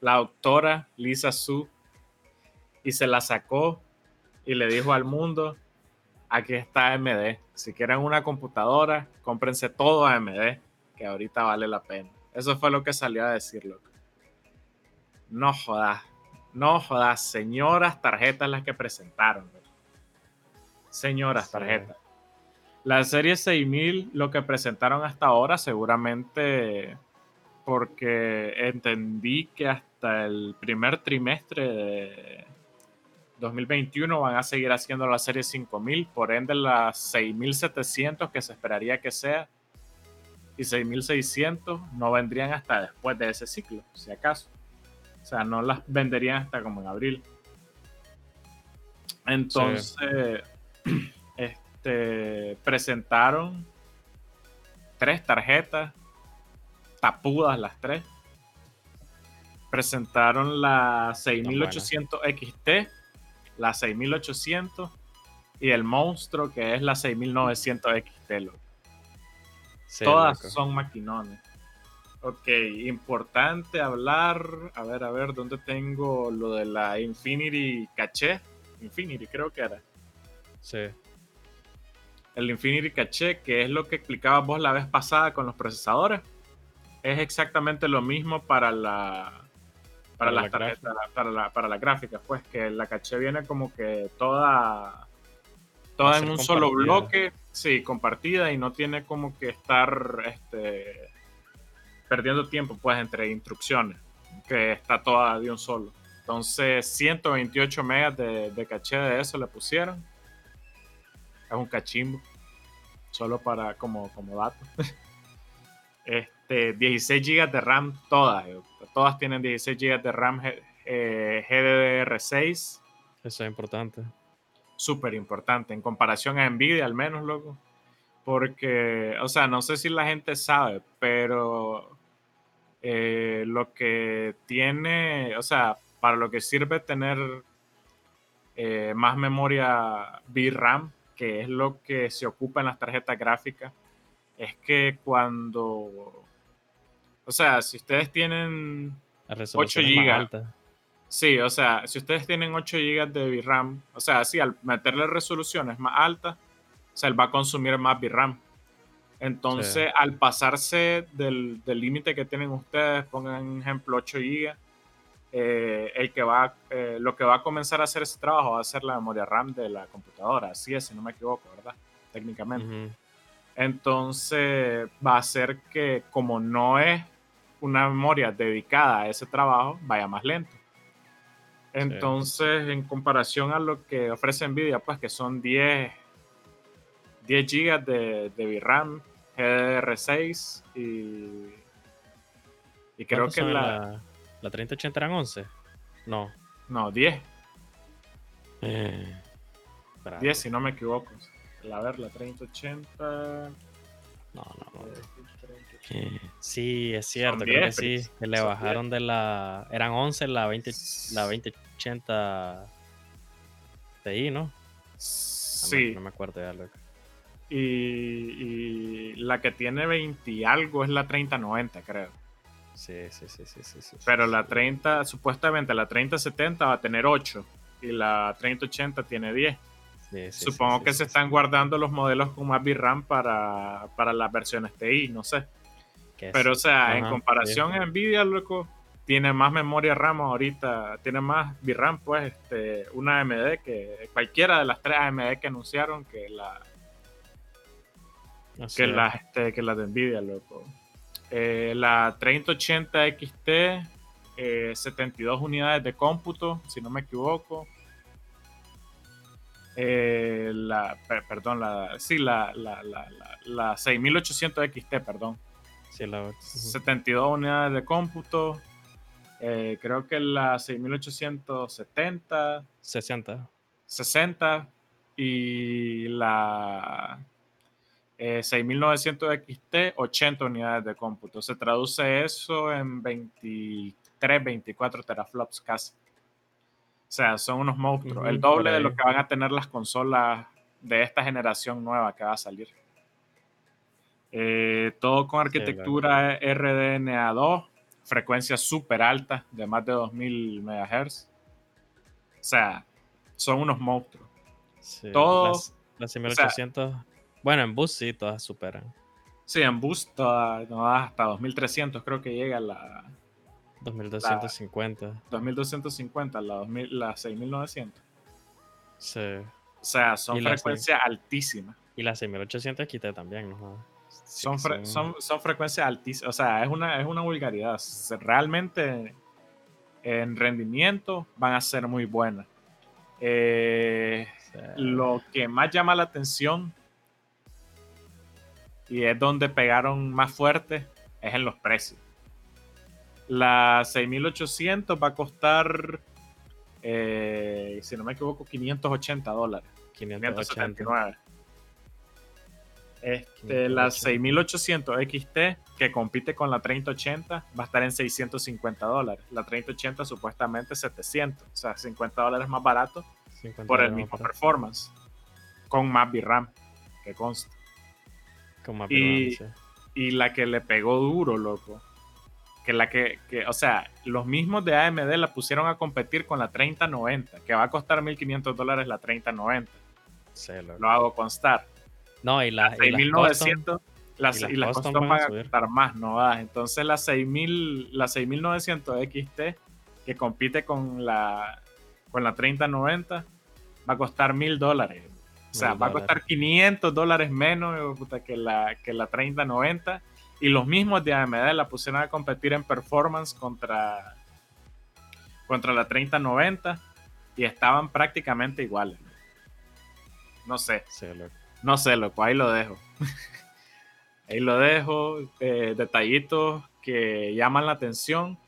la doctora Lisa Su y se la sacó y le dijo al mundo, aquí está AMD, si quieren una computadora, cómprense todo AMD, que ahorita vale la pena. Eso fue lo que salió a decir, loco. No jodas, no jodas, señoras tarjetas las que presentaron. loco. Señoras tarjetas. La serie 6000, lo que presentaron hasta ahora, seguramente porque entendí que hasta el primer trimestre de 2021 van a seguir haciendo la serie 5000, por ende las 6700 que se esperaría que sea y 6600 no vendrían hasta después de ese ciclo, si acaso. O sea, no las venderían hasta como en abril. Entonces, este, presentaron tres tarjetas, tapudas las tres. Presentaron la 6800 XT, la 6800 y el monstruo que es la 6900 XT. loco. Sí, Todas loco. son maquinones. Ok, importante hablar. A ver, a ver, ¿dónde tengo lo de la Infinity Caché? Infinity, creo que era. Sí, El Infinity Caché, que es lo que explicabas vos la vez pasada con los procesadores. Es exactamente lo mismo para la. Para, Para las la tarjetas, para la, para la gráfica, pues que la caché viene como que toda, toda en un solo bloque, sí, compartida y no tiene como que estar este, perdiendo tiempo pues entre instrucciones, que está toda de un solo. Entonces 128 megas de, de caché de eso le pusieron. Es un cachimbo, solo para como, como dato. Este, 16 GB de RAM todas, eh, todas tienen 16 GB de RAM eh, GDDR6, eso es importante. Súper importante en comparación a Nvidia al menos, loco. Porque, o sea, no sé si la gente sabe, pero eh, lo que tiene, o sea, para lo que sirve tener eh, más memoria VRAM, que es lo que se ocupa en las tarjetas gráficas, es que cuando, o sea, si ustedes tienen La resolución Sí, o sea, si ustedes tienen 8 GB de VRAM, o sea, sí, al meterle resoluciones más altas, o sea, él va a consumir más VRAM. Entonces, Sí. al pasarse del límite que tienen ustedes, pongan ejemplo 8 GB, eh, el que va, eh, lo que va a comenzar a hacer ese trabajo va a ser la memoria RAM de la computadora. Así es, si no me equivoco, ¿verdad? Técnicamente. Entonces va a hacer que como no es una memoria dedicada a ese trabajo, vaya más lento. Entonces, en comparación a lo que ofrece Nvidia, pues que son 10, 10 GB de, de VRAM, GDR6 y, y creo ¿Cuántos que la... la, la 3080 eran 11. No. No, 10, Eh, espera. 10 si no me equivoco. A ver, la 3080... No, no, no. Eh, Sí, es cierto, creo 10, que sí. Que le bajaron de la. Eran 11 la 20, la 2080 Ti, ¿no? No, Sí, No me acuerdo ya, loco. y, y la que tiene 20 y algo es la 3090, creo. Sí, sí, sí, sí, sí. sí, Pero sí, la sí. 30, supuestamente la 3070 va a tener 8 y la 3080 tiene 10. Sí, sí, Supongo sí, que sí, se sí, están sí. guardando los modelos con más VRAM para, para las versiones TI, no sé. Pero o sea, en comparación a Nvidia, loco, tiene más memoria RAM ahorita, tiene más VRAM, pues, este, una AMD que cualquiera de las tres AMD que anunciaron que la, que las este, que las de Nvidia, loco. Eh, la 3080 XT, eh, 72 unidades de cómputo, si no me equivoco. Eh, la, per- perdón, la, sí, la, la, la, la, la 6800 XT, perdón. Sí, la 8. 72 unidades de cómputo. Eh, creo que la 6870, 60. 60 y la eh, 6900 XT, 80 unidades de cómputo. Se traduce eso en 23, 24 teraflops casi. O sea, son unos monstruos. Ujú, el doble de lo que van a tener las consolas de esta generación nueva que va a salir. Eh, todo con arquitectura RDNA2, frecuencia súper alta de más de 2000 MHz. O sea, son unos monstruos. Sí, Todo- Las, las 6800. bueno, en bus sí, todas superan. Sí, en boost toda- no, hasta 2300 creo que llega la 2250. 2250, la, 2000, la 6900. Sí. O sea, son la frecuencias altísimas. Y las 6800 XT también, ¿no? Son, fre- son, son frecuencias altísimas. O sea, es una, es una vulgaridad. Realmente en rendimiento van a ser muy buenas. Eh, sí. lo que más llama la atención y es donde pegaron más fuerte es en los precios. La 6800 va a costar, eh, si no me equivoco, 580 dólares. 580. 579. Este, la 6800 XT, que compite con la 3080, va a estar en 650 dólares. La 3080 supuestamente 700, o sea, 50 dólares más barato 50 por el mismo performance, con más VRAM, que consta. con más y- VRAM, sí. Y la que le pegó duro, loco, que la que, que, o sea, los mismos de AMD la pusieron a competir con la 3090, que va a costar 1500 dólares la 3090. Sí. Lo hago constar. No, y, la, las y las 6900 las, y las custom van a costar más, ¿no? va? Entonces la 6000, la 6900 XT que compite con la con la 3090 va a costar mil dólares. O sea, va a costar 500 dólares menos que la, que la 3090. Y los mismos de AMD la pusieron a competir en performance contra, contra la 3090 y estaban prácticamente iguales. No sé. Sí, loco. No sé, loco, ahí lo dejo. ahí lo dejo. eh, detallitos que llaman la atención.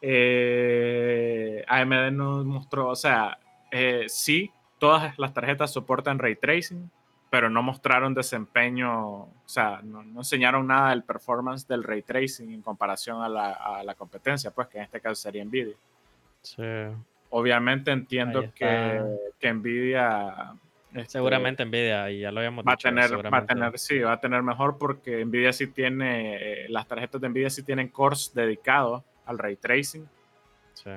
Eh, AMD nos mostró, o sea, eh, sí, todas las tarjetas soportan ray tracing, pero no mostraron desempeño, o sea, no, no enseñaron nada del performance del ray tracing en comparación a la, a la competencia, pues que en este caso sería Nvidia. Sí. Obviamente entiendo que, que Nvidia este, Seguramente Nvidia, y ya lo habíamos va dicho. tener, va a tener, sí, va a tener mejor porque Nvidia sí tiene, eh, las tarjetas de Nvidia sí tienen cores dedicados al ray tracing. Sí.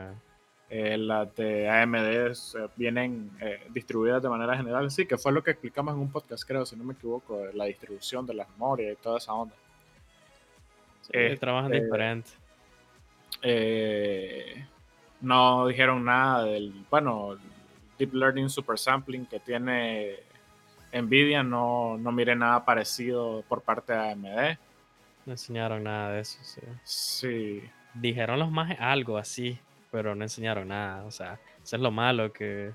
Eh, las de AMD eh, vienen distribuidas de manera general, sí, que fue lo que explicamos en un podcast, creo, si no me equivoco, de la distribución de las memorias y toda esa onda. Sí, Este, trabajan diferente. Eh, no dijeron nada del, bueno, Deep Learning Super Sampling que tiene Nvidia, no, no miré nada parecido por parte de AMD. No enseñaron nada de eso, sí. Sí, Dijeron los más algo así, pero no enseñaron nada. O sea, eso es lo malo que.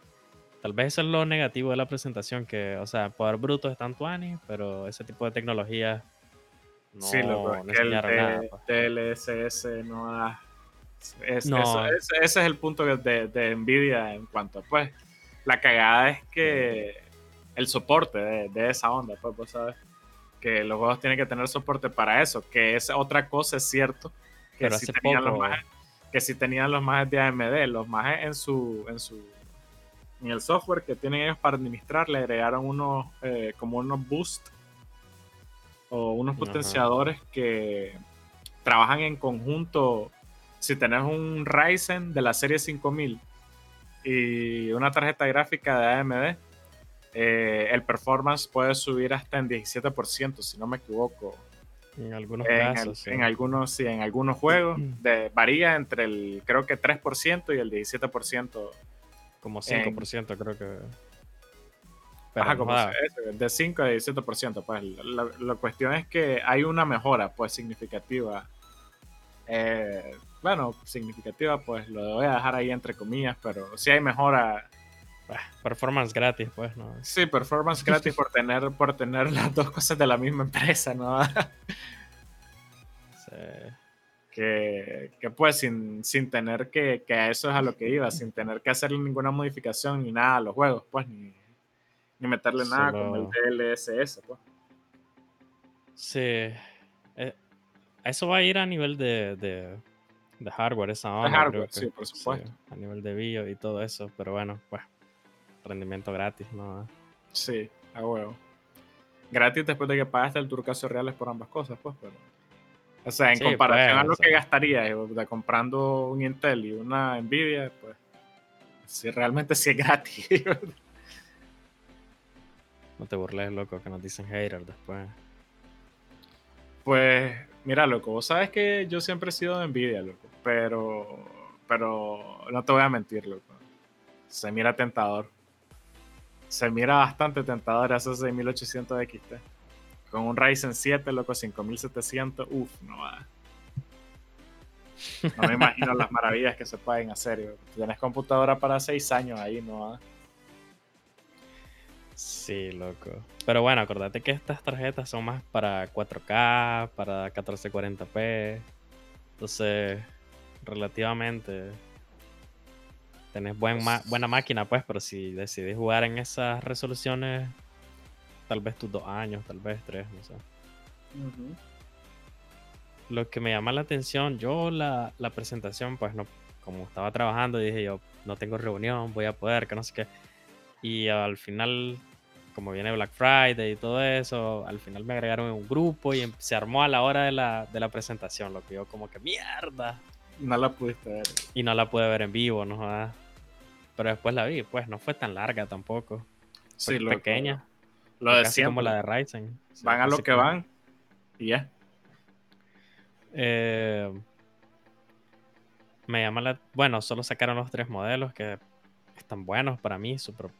Tal vez eso es lo negativo de la presentación, que, o sea, poder bruto es tanto ani, pero ese tipo de tecnología no, sí, loco, no el enseñaron nada. de- pues. No da. es- No. eso- ese, ese es el punto de, de Nvidia en cuanto a, pues, la cagada es que el soporte de, de esa onda, pues, vos sabes, que los juegos tienen que tener soporte para eso, que es otra cosa, es cierto, que Pero sí tenían los poco- majes- que sí tenían los majes de AMD, los majes en su, en su, en el software que tienen ellos para administrar, le agregaron unos, eh, como unos boost o unos Ajá. potenciadores que trabajan en conjunto. Si tenés un Ryzen de la serie 5000 y una tarjeta gráfica de AMD, eh, el performance puede subir hasta en 17%, si no me equivoco. En algunos En, casos. sí. en algunos, sí, en algunos juegos Mm. de- varía entre el, creo que 3% y el 17%. Como 5%, creo que. Ajá, como de 5 a 17%. Pues la, la cuestión es que hay una mejora pues significativa. Eh, bueno, significativa, pues lo voy a dejar ahí entre comillas, pero sí hay mejora. bah, performance gratis, pues, ¿no? Sí, performance gratis por tener, por tener las dos cosas de la misma empresa, ¿no? Eh, que, que, pues sin, sin tener que, que, a eso es a lo que iba, sin tener que hacerle ninguna modificación ni nada a los juegos, pues ni, ni meterle nada como el DLSS, pues. Sí. Eh, eso va a ir a nivel de, de, de hardware, esa onda. De hardware, sí, por supuesto. Sí, a nivel de video y todo eso, pero bueno, pues rendimiento gratis, ¿no? Sí, a huevo. Gratis después de que pagaste el turcaso reales por ambas cosas, pues, pero... O sea, en Sí, comparación pues, a lo o que sea. gastarías eh, de comprando un Intel y una Nvidia, pues sí, realmente sí es gratis. No te burles, loco, que nos dicen haters después. pues mira, loco, vos sabes que yo siempre he sido de Nvidia, loco, pero, pero no te voy a mentir, loco. Se mira tentador. Se mira bastante tentador ese 6800 XT. Con un Ryzen 7, loco, 5700, uff, no va. No me imagino las maravillas que se pueden hacer. Tienes computadora para 6 años ahí, no va. Sí, loco. Pero bueno, acordate que estas tarjetas son más para 4K, para 1440p. Entonces, relativamente, tenés buen buena máquina, pues, pero si decidís jugar en esas resoluciones, tal vez tus dos años, tal vez tres, no sé. Lo que me llama la atención, yo la, la presentación, pues no, como estaba trabajando, dije yo, no tengo reunión, voy a poder, que no sé qué. Y al final, como viene Black Friday y todo eso, al final me agregaron en un grupo y em- se armó a la hora de la, de la presentación, lo que yo como que mierda. No la pudiste ver. Y no la pude ver en vivo, ¿no? jodas. Pero después la vi, pues no fue tan larga tampoco. Sí, pequeña. Lo de como la de Ryzen. Sí, van a lo que como- van y ya. Eh, me llama la... Bueno, solo sacaron los tres modelos que están buenos para mí. super-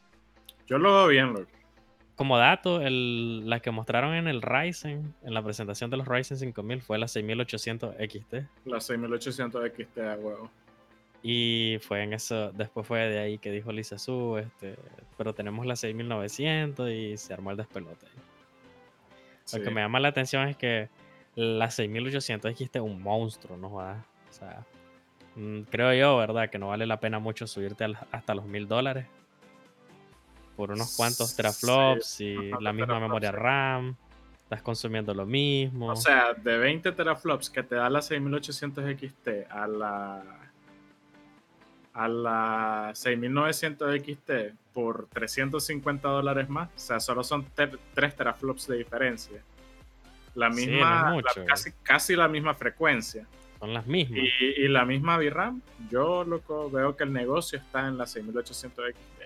Yo lo veo bien, loco. Como dato, el, la que mostraron en el Ryzen, en la presentación de los Ryzen 5000, fue la 6800 XT. La 6800 XT a huevo. Y fue en eso, después fue de ahí que dijo Lisa Su, este, pero tenemos la 6900 y se armó el despelote. Sí. Lo que me llama la atención es que la 6800 XT es un monstruo, ¿no? jodas? O sea, mm, creo yo, ¿verdad? Que no vale la pena mucho subirte hasta los mil dólares por unos cuantos Sí, teraflops y la misma teraflops, memoria. RAM. Estás consumiendo lo mismo. O sea, de 20 teraflops que te da la 6800 XT a la a la 6900 XT por 350 dólares más, o sea, solo son 3 teraflops de diferencia. La Sí, no misma, la- mucho. casi, casi la misma frecuencia. Son las mismas. Y, y la misma VRAM, yo loco, veo que el negocio está en la 6800 XT.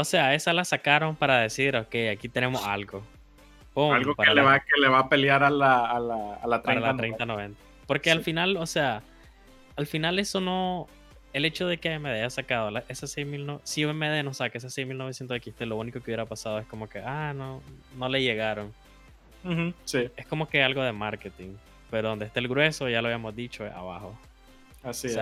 O sea, esa la sacaron para decir, ok, aquí tenemos algo. Pum, Algo que le, va, que le va a pelear a la, a la, a la 30. para la 3090. Porque al final, o sea, al final eso no. El hecho de que AMD haya sacado la- esa 6000. Si AMD no saca esa 6900 XT, lo único que hubiera pasado es como que, ah, no, no le llegaron. Ujú, sí, Es como que algo de marketing. Pero donde está el grueso, ya lo habíamos dicho, es abajo. así o es.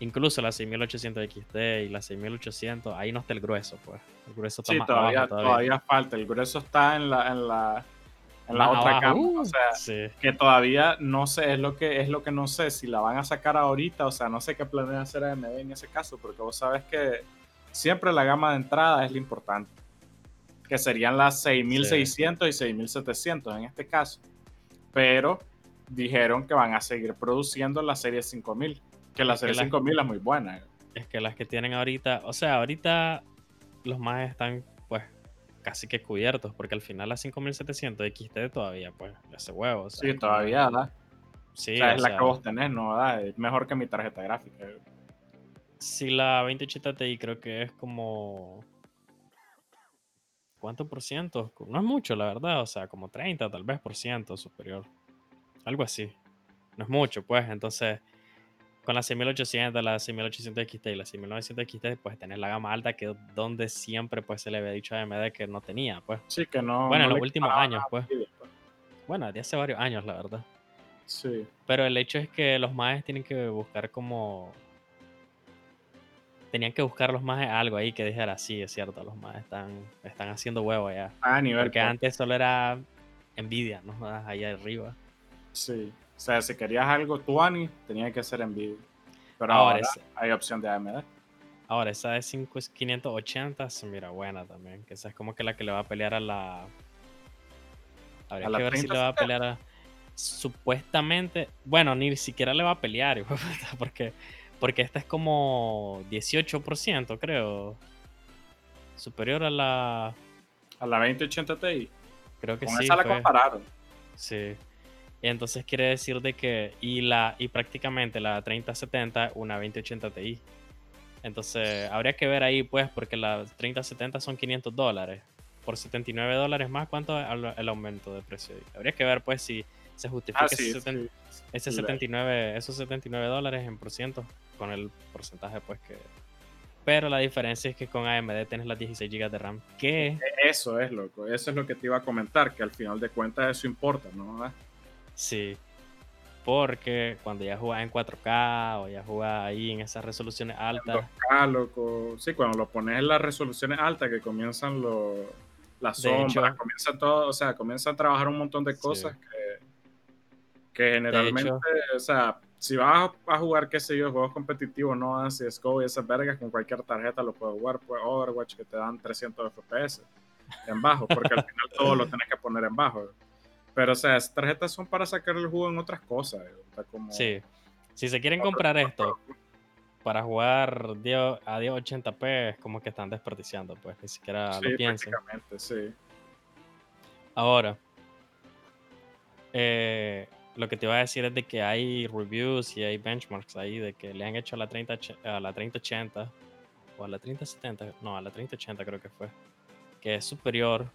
Incluso la 6800 XT y la 6800, ahí no está el grueso, pues. El grueso está Sí, más todavía, abajo todavía. todavía falta. El grueso está en la, en la, en la otra cama. uh, O sea, sí. que todavía no sé, es lo que es lo que no sé si la van a sacar ahorita, o sea, no sé qué planea hacer AMD en ese caso, porque vos sabes que siempre la gama de entrada es lo importante, que serían las 6600 y 6700 en este caso. Pero dijeron que van a seguir produciendo la serie 5000, que la serie la- 5000 es muy buena. Es que las que tienen ahorita, o sea, ahorita los más están pues casi que cubiertos, porque al final la 5700 XT todavía pues hace huevo. o sea, Sí, todavía, ¿verdad? Sí, o sea, es o la sea, que vos tenés, ¿no? Es mejor que mi tarjeta gráfica. Si la 2080 Ti creo que es como... ¿Cuánto por ciento? No es mucho, la verdad, o sea, como 30 tal vez por ciento superior. Algo así. No es mucho, pues, entonces... Con la 6800, la 6800 XT y la 6900 XT, pues tenés la gama alta que es donde siempre pues se le había dicho a AMD que no tenía, pues. Sí, que no. Bueno, en los últimos años, pues. Pues. Bueno, de hace varios años, la verdad. Sí. Pero el hecho es que los maes tienen que buscar como. Tenían que buscar los maes algo ahí que dijera, sí, es cierto, los maes están, están haciendo huevo ya. A nivel. Porque pues, antes solo era Nvidia, ¿no? Ahí arriba. Sí. O sea, si querías algo 20, tenía que ser Nvidia. Pero ahora, hay opción de AMD. Ahora, esa de 580 se mira buena también. Que esa es como que la que le va a pelear a la. Habría que ver si le va a pelear a. Supuestamente. Bueno, ni siquiera le va a pelear, porque, porque esta es como 18%, creo. Superior a la. A la 2080 Ti. Creo que Con sí. Esa la compararon. Sí. Entonces quiere decir de que. Y, la, y prácticamente la 3070, una 2080 Ti. Entonces, habría que ver ahí, pues, porque la 3070 son 500 dólares. Por 79 dólares más, ¿cuánto es el aumento de precio? Habría que ver, pues, si se justifica Ah, sí, ese, sí. ese 79, esos 79 dólares en por ciento con el porcentaje, pues, que... Pero la diferencia es que con AMD tienes las 16 GB de RAM, que... Eso es, loco. Eso es lo que te iba a comentar, que al final de cuentas eso importa, ¿no? Sí. Porque cuando ya juegas en 4K o ya juegas ahí en esas resoluciones altas. 2K, loco. Sí, cuando lo pones en las resoluciones altas que comienzan los las De hecho- sombras, comienza todo, o sea, comienza a trabajar un montón de Sí. cosas que, que generalmente, hecho- o sea, si vas a, a jugar, qué sé yo, juegos competitivos, no dan CSGO y esas vergas, con cualquier tarjeta lo puedes jugar, pues Overwatch que te dan 300 FPS en bajo, porque al final todo lo tienes que poner en bajo. Pero, o sea, esas tarjetas son para sacar el jugo en otras cosas. o sea, como, Sí. Si se quieren comprar esto para jugar 10 a 1080p, es como que están desperdiciando, pues ni siquiera sí, lo piensen. prácticamente, sí. Ahora, eh, lo que te iba a decir es de que hay reviews y hay benchmarks ahí de que le han hecho a la 30, a la 3080 o a la 3070, no, a la 3080 creo que fue, que es superior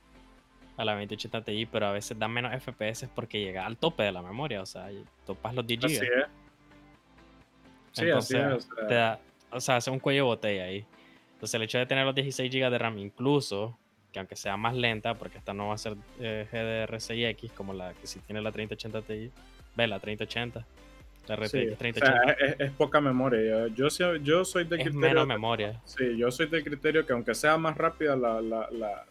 a la 2080 Ti, pero a veces da menos FPS porque llega al tope de la memoria, o sea, topas los 10 Así GB. es. Sí, así Entonces, es. o sea, te da- o sea, hace un cuello de botella ahí. Entonces, el hecho de tener los 16 GB de RAM, incluso, que aunque sea más lenta, porque esta no va a ser eh, GDR6X como la que sí tiene la 3080 Ti, ve la 3080, la RTX sí, o sea, 3080, es, es poca memoria. Yo, yo, yo soy de es criterio. menos memoria. Sí, yo soy del criterio que aunque sea más rápida la, la, la,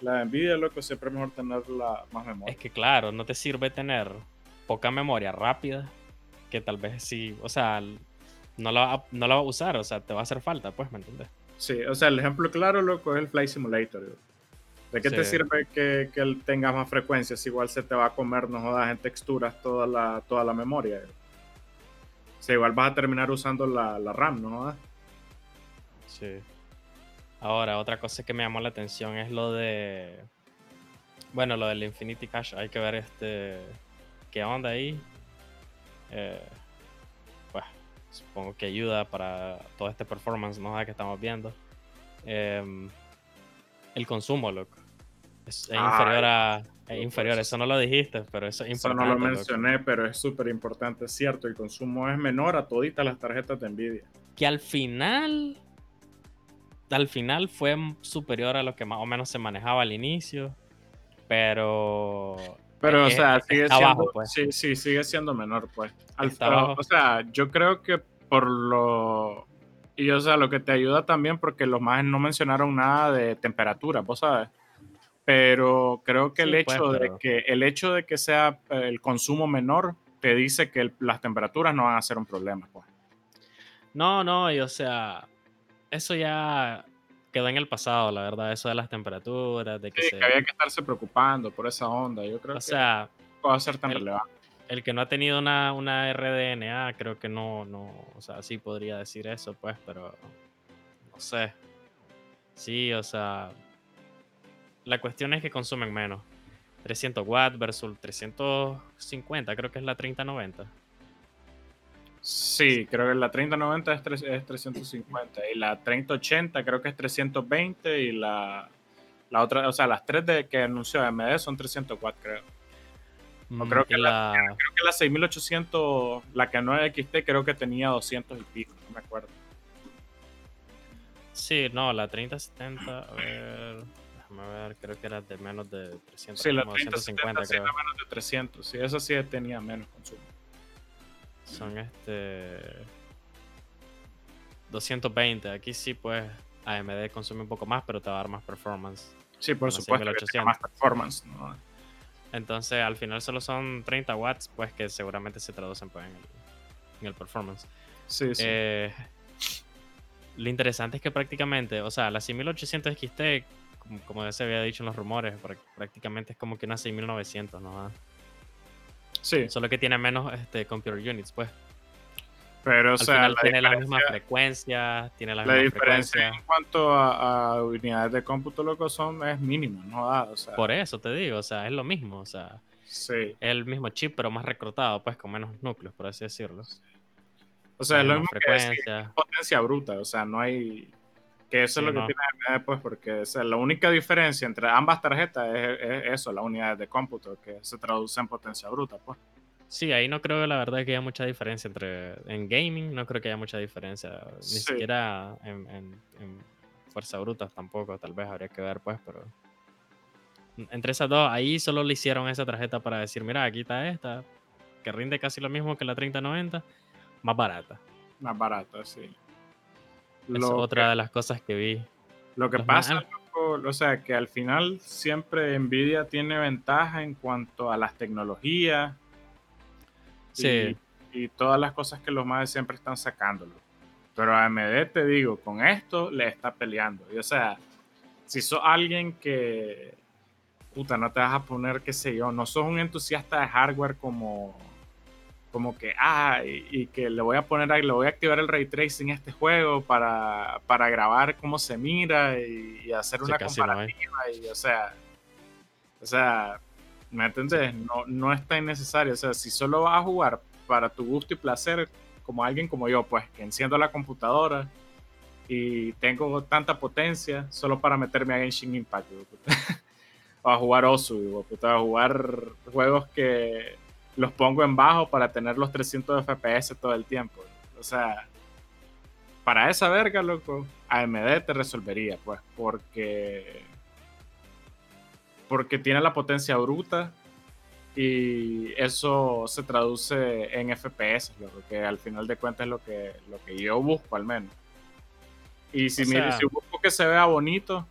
la Nvidia, loco, siempre es mejor tenerla más memoria. Es que, claro, no te sirve tener poca memoria rápida, que tal vez sí, o sea, no la, va a- no la va a usar, o sea, te va a hacer falta, pues, ¿me entiendes? Sí, o sea, el ejemplo claro, loco, es el Flight Simulator. yo. ¿De qué te sirve que, que él tenga más frecuencias? Igual se te va a comer, no jodas, en texturas toda la, toda la memoria. yo. O sea, igual vas a terminar usando la, la RAM, ¿no jodas? Sí. Ahora, otra cosa que me llamó la atención es lo de. Bueno, lo del Infinity Cache. Hay que ver este. ¿Qué onda ahí? Eh, pues, supongo que ayuda para todo este performance ¿no? que estamos viendo. Em, el consumo, loco. Es, inferior a. Es inferior, eso- eso no lo dijiste, pero eso es Eso importante. no lo loco. mencioné, pero es súper importante, es cierto. El consumo es menor a toditas las tarjetas de Nvidia. que al final al final fue superior a lo que más o menos se manejaba al inicio pero Pero, o Es- sea, sigue siendo, bajo, pues. sí, sí, sigue siendo menor, pues. Al- bajo. O sea, yo creo que por lo... Y, o sea, lo que te ayuda también, porque los más no mencionaron nada de temperatura, vos sabes. Pero creo que el pues, hecho pero- de que el hecho de que sea eh, el consumo menor te dice que el- las temperaturas no van a ser un problema, pues. no no y o sea eso ya quedó en el pasado la verdad eso de las temperaturas de que Sí, se que había que estarse preocupando por esa onda. Yo creo o que sea no va a ser tan el- relevante. el que no ha tenido una, una RDNA creo que no no o sea sí podría decir eso pues pero no sé sí o sea la cuestión es que consumen menos 300 watts versus 350 creo que es la 3090 Sí, creo que la 3090 es, tres- es 350 y la 3080 creo que es 320 y la, la otra, o sea, las tres de, que anunció AMD son 304, creo. Mm, creo que la- la, Creo que la 6800, la que no es XT, creo que tenía 200 y pico, no me acuerdo. sí no la 3070 a ver déjame ver creo que era de menos de 300 Sí, la como 3070 250 sí creo era menos de 300, sí, esa sí tenía menos consumo. Son este 220 aquí sí pues AMD consume un poco más pero te va a dar más performance Sí, por supuesto, que tenga 6800. más performance, ¿no? Entonces, al final solo son 30 watts, pues que seguramente se traducen pues, en, el, en el performance. Sí, sí. Eh, lo interesante es que prácticamente, o sea, la 6800 XT, como, como ya se había dicho en los rumores, prá- prácticamente es como que una 6900, ¿no? Sí, Solo que tiene menos este, computer units, pues. pero o Al sea, final la tiene las mismas frecuencias, tiene las La mismas diferencia frecuencias. en cuanto a, a unidades de cómputo, loco, son, es mínima, no da, o sea, Por eso te digo, o sea, es lo mismo, o sea, sí. es el mismo chip, pero más reclutado, pues con menos núcleos, por así decirlo. O sea, es lo mismo que decir potencia bruta, o sea, no hay... Que eso Sí, es lo no. que tiene pues, porque o sea, la única diferencia entre ambas tarjetas es, es eso, las unidades de cómputo, que se traduce en potencia bruta, pues. Sí, ahí no creo la verdad que haya mucha diferencia entre. En gaming no creo que haya mucha diferencia. Ni Sí. siquiera en, en- en fuerza bruta tampoco, tal vez habría que ver, pues, pero. Entre esas dos, ahí solo le hicieron esa tarjeta para decir, mira, aquí está esta, que rinde casi lo mismo que la 3090, más barata. Más barata, sí. Es otra que- de las cosas que vi. Lo que Los pasa, loco, o sea, que al final siempre Nvidia tiene ventaja en cuanto a las tecnologías Sí, y, y todas las cosas que los más siempre están sacándolo. Pero AMD, te digo, con esto le está peleando. Y o sea, si sos alguien que, puta, no te vas a poner, qué sé yo, no sos un entusiasta de hardware como, como que, ah, y, y que le voy a poner, ahí, le voy a activar el ray tracing a este juego para, para grabar cómo se mira y, y hacer Sí, una no comparativa. y, o sea, o sea, ¿me entendés? No, no es tan necesario. O sea, si solo vas a jugar para tu gusto y placer, como alguien como yo, pues, que enciendo la computadora y tengo tanta potencia solo para meterme a Genshin Impact, o a jugar Osu, puta, a jugar juegos que los pongo en bajo para tener los 300 FPS todo el tiempo. O sea, para esa verga, loco, AMD te resolvería, pues, porque porque tiene la potencia bruta y eso se traduce en FPS, loco, que al final de cuentas es lo que, lo que yo busco al menos. Y si, O mire, sea- si busco que se vea bonito,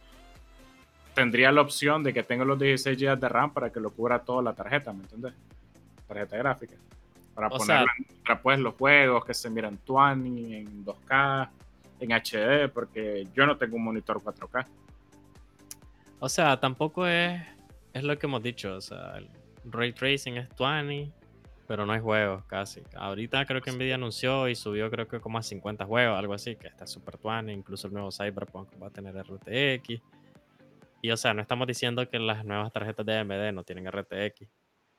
tendría la opción de que tenga los 16 GB de RAM para que lo cubra toda la tarjeta, ¿me entiendes? Tarjeta gráfica. Para O ponerlo sea- en contra, pues, los juegos que se miran 20, en 2K, en HD, porque yo no tengo un monitor 4K. O sea, tampoco es, es lo que hemos dicho. O sea, el ray tracing es 20, pero no hay juegos casi. Ahorita creo que Nvidia anunció y subió creo que como a 50 juegos, algo así, que está super 20. Incluso el nuevo Cyberpunk va a tener RTX. Y o sea, no estamos diciendo que las nuevas tarjetas de AMD no tienen RTX.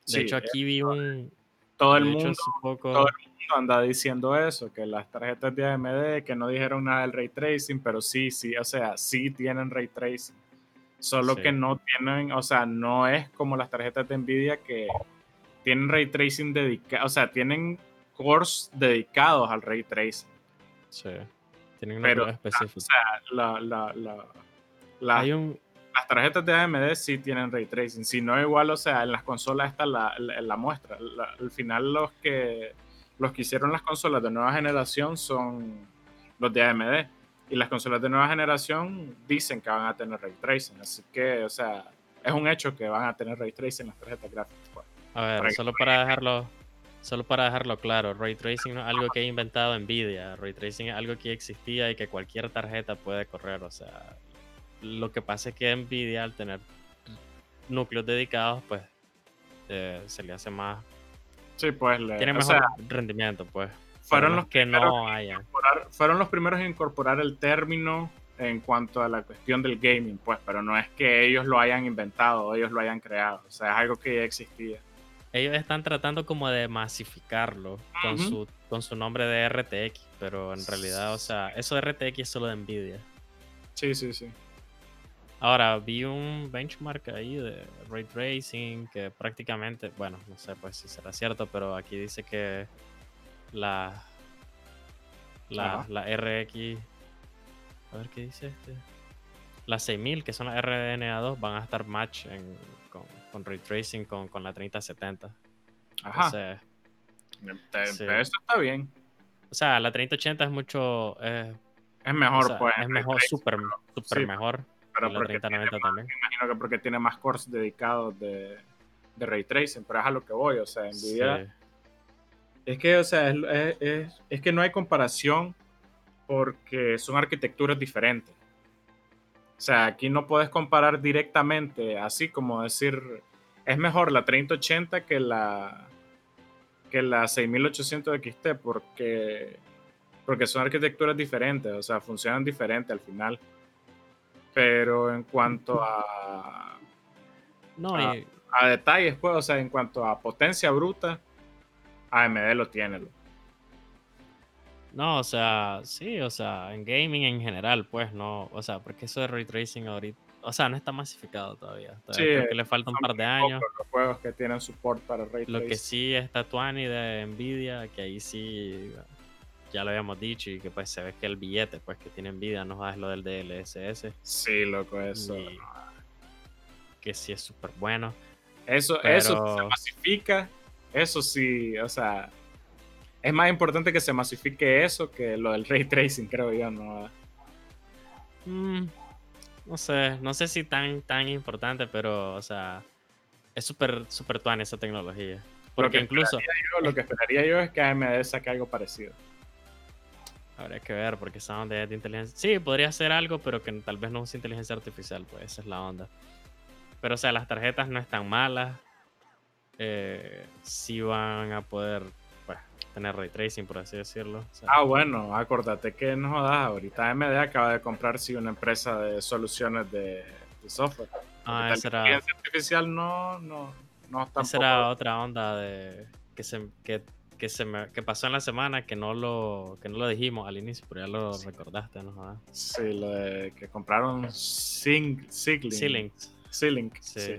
De Sí, hecho, aquí vi un... todo el hecho, mundo hace poco- todo el mundo anda diciendo eso, que las tarjetas de AMD que no dijeron nada del ray tracing, pero sí, sí, o sea, sí tienen ray tracing. Solo Sí. que no tienen, o sea, no es como las tarjetas de Nvidia que tienen ray tracing dedicado, o sea, tienen cores dedicados al ray tracing. Sí, tienen un Pero, núcleo O sea, la, la, la- la- Hay un... las tarjetas de AMD sí tienen ray tracing. Si no, igual, o sea, en las consolas está la, la, la muestra. La- al final, los que, los que hicieron las consolas de nueva generación son los de AMD. Y las consolas de nueva generación dicen que van a tener ray tracing. Así que, o sea, es un hecho que van a tener ray tracing las tarjetas gráficas. pues. A ver, para que solo para dejarlo, solo para dejarlo claro, Ray Tracing no es algo que ha inventado Nvidia. Ray Tracing es algo que existía y que cualquier tarjeta puede correr. O sea, lo que pasa es que Nvidia al tener núcleos dedicados, pues eh, se le hace más, Sí, pues, le- tiene mejor sea, rendimiento, pues. fueron los que primeros no fueron los primeros en incorporar el término en cuanto a la cuestión del gaming, pues, pero no es que ellos lo hayan inventado o ellos lo hayan creado, o sea, es algo que ya existía. Ellos están tratando como de masificarlo con su con su nombre de RTX, pero en realidad, o sea, eso de RTX es solo de Nvidia. Sí, sí, sí. Ahora, vi un benchmark ahí de ray tracing que prácticamente, bueno, no sé pues si será cierto, pero aquí dice que la la, la RX a ver qué dice este. Las 6000 que son las RDNA2 van a estar match en- con, con ray tracing con, con la 3070. Ajá. Entonces, Te- sí. Eso está bien. o sea, la 3080 es mucho eh, Es mejor, o sea, pues. es mejor, súper súper sí, mejor. Pero y la porque tiene 3090 más- también. Me imagino que porque tiene más cores dedicados de, de ray tracing, pero es a lo que voy, o sea, Nvidia... Es que, o sea, es, es, que no hay comparación porque son arquitecturas diferentes. O sea, aquí no puedes comparar directamente, así como decir, es mejor la 3080 que la, que la 6800 XT, porque, porque son arquitecturas diferentes, o sea, funcionan diferente al final. Pero en cuanto a, no, a, detalles, pues, o sea, en cuanto a potencia bruta, AMD lo tiene. No, o sea, sí, o sea, en gaming en general, pues no, o sea, porque eso de ray tracing ahorita, o sea, no está masificado todavía. sí, creo que le falta un par de años. Los juegos que tienen support para ray Lo que sí está Tuani de Nvidia, que ahí sí ya lo habíamos dicho y que pues se ve que el billete pues que tiene Nvidia no es lo del DLSS. Sí, loco, eso. que sí es súper bueno. Eso, eso se masifica, eso sí, o sea, es más importante que se masifique eso que lo del ray tracing, creo yo, ¿no? Mm, no sé, no sé si tan, tan importante, pero, o sea, es súper, súper tuan esa tecnología. Porque incluso... lo que esperaría yo es que AMD saque algo parecido. Habría que ver, porque esa onda de inteligencia. Sí, podría ser algo, pero que tal vez no use inteligencia artificial, pues esa es la onda. Pero, o sea, las tarjetas no están malas. Eh, sí van a poder pues, tener ray tracing, por así decirlo. ah, bueno, acuérdate que no jodas. Ahorita AMD acaba de comprar sí una empresa de soluciones de, software. Ah, esa era. inteligencia artificial no, no, no Esa era otra onda de que se que que se me, que pasó en la semana que no lo que no lo dijimos al inicio, pero ya lo recordaste, ¿no? Sí, lo de que compraron Sing, Sealink. Sealink. Sí.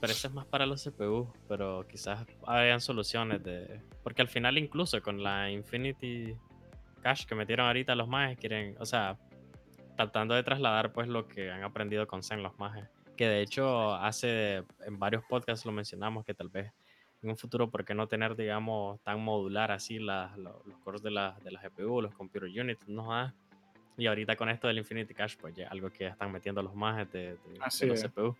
Pero eso es más para los CPU, pero quizás hayan soluciones de... Porque al final incluso con la Infinity Cache que metieron ahorita los mages, quieren, o sea, tratando de trasladar pues lo que han aprendido con Zen los mages. Que de hecho hace, en varios podcasts lo mencionamos, que tal vez en un futuro, ¿por qué no tener, digamos, tan modular así los cores de la, de la GPU, los computer units, no Y ahorita con esto del Infinity Cache, pues ya algo que están metiendo los mages de, de, los CPU.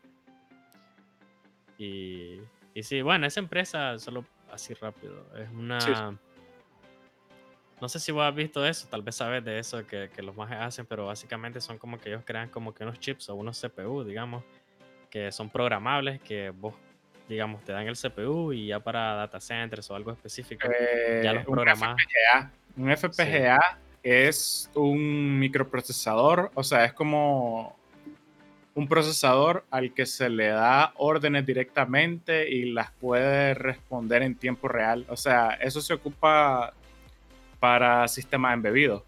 Y, y sí, bueno, esa empresa, solo así rápido, es una... No sé si vos has visto eso, tal vez sabes de eso que, que los mages hacen, pero básicamente son como que ellos crean como que unos chips o unos CPU, digamos, que son programables, que vos digamos, te dan el CPU y ya para data centers o algo específico, ya los eh, programas. Un FPGA, es un microprocesador, o sea, es como un procesador al que se le da órdenes directamente y las puede responder en tiempo real. O sea, eso se ocupa para sistemas embebidos.